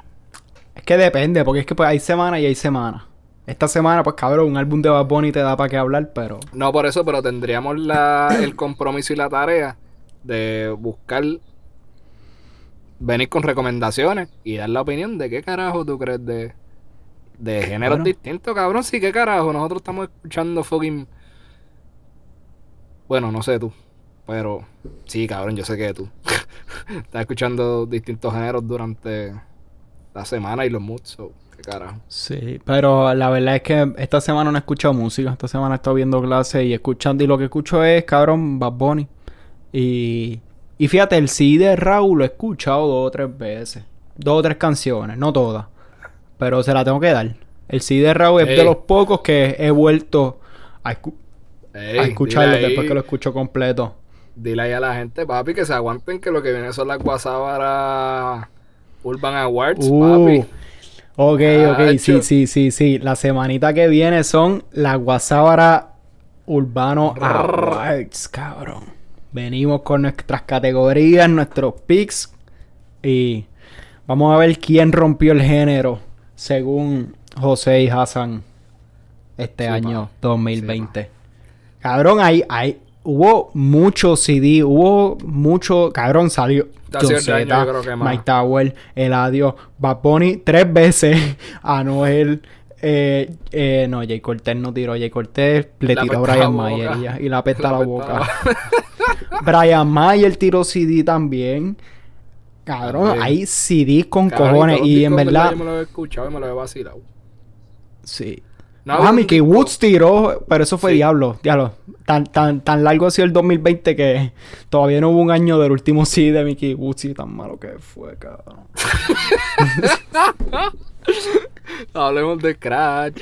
Es que depende, porque es que pues, hay semana y hay semana. Esta semana, pues cabrón, un álbum de Bad Bunny te da para qué hablar, pero... No por eso, pero tendríamos la, el compromiso y la tarea de buscar, venir con recomendaciones y dar la opinión de qué carajo tú crees de, de géneros Bueno. distintos, cabrón. Sí, qué carajo. Nosotros estamos escuchando fucking. Bueno, no sé tú, pero sí, cabrón, yo sé que tú. *laughs* Estás escuchando distintos géneros durante la semana y los moods, so, qué carajo. Sí, pero la verdad es que esta semana no he escuchado música. Esta semana he estado viendo clases y escuchando. Y lo que escucho es, cabrón, Bad Bunny. Y, y fíjate, el CD de Raúl lo he escuchado dos o tres veces. Dos o tres canciones, no todas. Pero se la tengo que dar. El CD de Raúl es de los pocos que he vuelto a, escu- Ey, a escucharlo después que lo escucho completo. Dile ahí a la gente, papi, que se aguanten que lo que viene son las Guasábaras Urban Awards, Uh, papi. ok, ok, sí, sí, sí, sí. La semanita que viene son la Guasábara Urbano Awards, cabrón. Venimos con nuestras categorías, nuestros picks y vamos a ver quién rompió el género según José y Hassan este Sí, año pa. 2020. cabrón, hay, hay, hubo mucho CD, hubo mucho, cabrón, salió. Más. Mike Tower, Eladio, Bad Bunny tres veces, *laughs* Anuel, eh, eh, no, Jay Cortez no tiró, Jay Cortez le La tiró a Brian Mayer y, y la apesta la, La boca. *laughs* Brian Mayer tiró CD también. Cabrón, También. hay CD con Cabrón, cojones y en verdad, Yo me lo he escuchado y me lo he vacilado. sí. No ah, Mickey Woods tiró, pero eso fue Sí. diablo, diablo. Tan, tan, tan largo ha sido el 2020 que todavía no hubo un año del último CD de Mickey Woods y tan malo que fue, cabrón. *laughs* *laughs* *laughs* Hablemos de Scratch.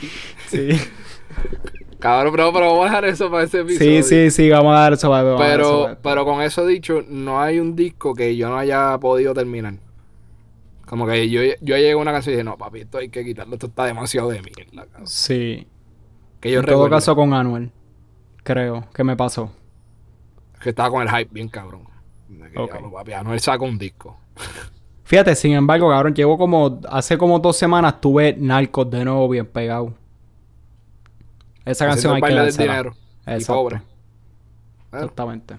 Sí. *laughs* Cabrón, pero, pero vamos a dejar eso para ese episodio. sí, sí, sí, vamos a dar eso. vamos a dar eso, Pero, a pero con eso dicho, no hay un disco que yo no haya podido terminar. Como que yo, yo llegué a una canción y dije, no, papi, esto hay que quitarlo, esto está demasiado de mierda. cabrón". Sí. Que yo en todo caso con Anuel. Creo que me pasó. que estaba con el hype bien cabrón. De que, Ok. diablo, papi, Anuel saca un disco. *laughs* Fíjate, sin embargo, cabrón, llevo como... Hace como dos semanas tuve Narcos de nuevo bien pegado. Esa canción hay que dársela. dinero. Y Exacto. pobre. Bueno, Exactamente.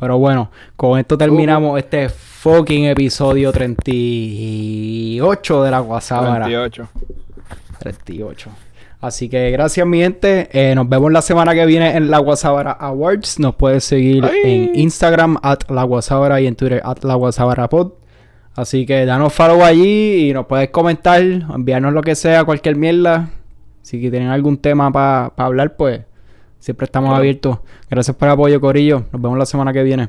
Pero bueno, con esto terminamos este fucking episodio 38 de la Guasábara. 38. 38. Así que gracias, mi gente. Eh, nos vemos la semana que viene en la Guasabara Awards. Nos puedes seguir en Instagram, at la Guasabara, y en Twitter, at la Guasabara Pod. Así que danos follow allí y nos puedes comentar, enviarnos lo que sea, cualquier mierda. Si tienen algún tema para hablar, pues siempre estamos abiertos. Gracias por el apoyo, Corillo. Nos vemos la semana que viene.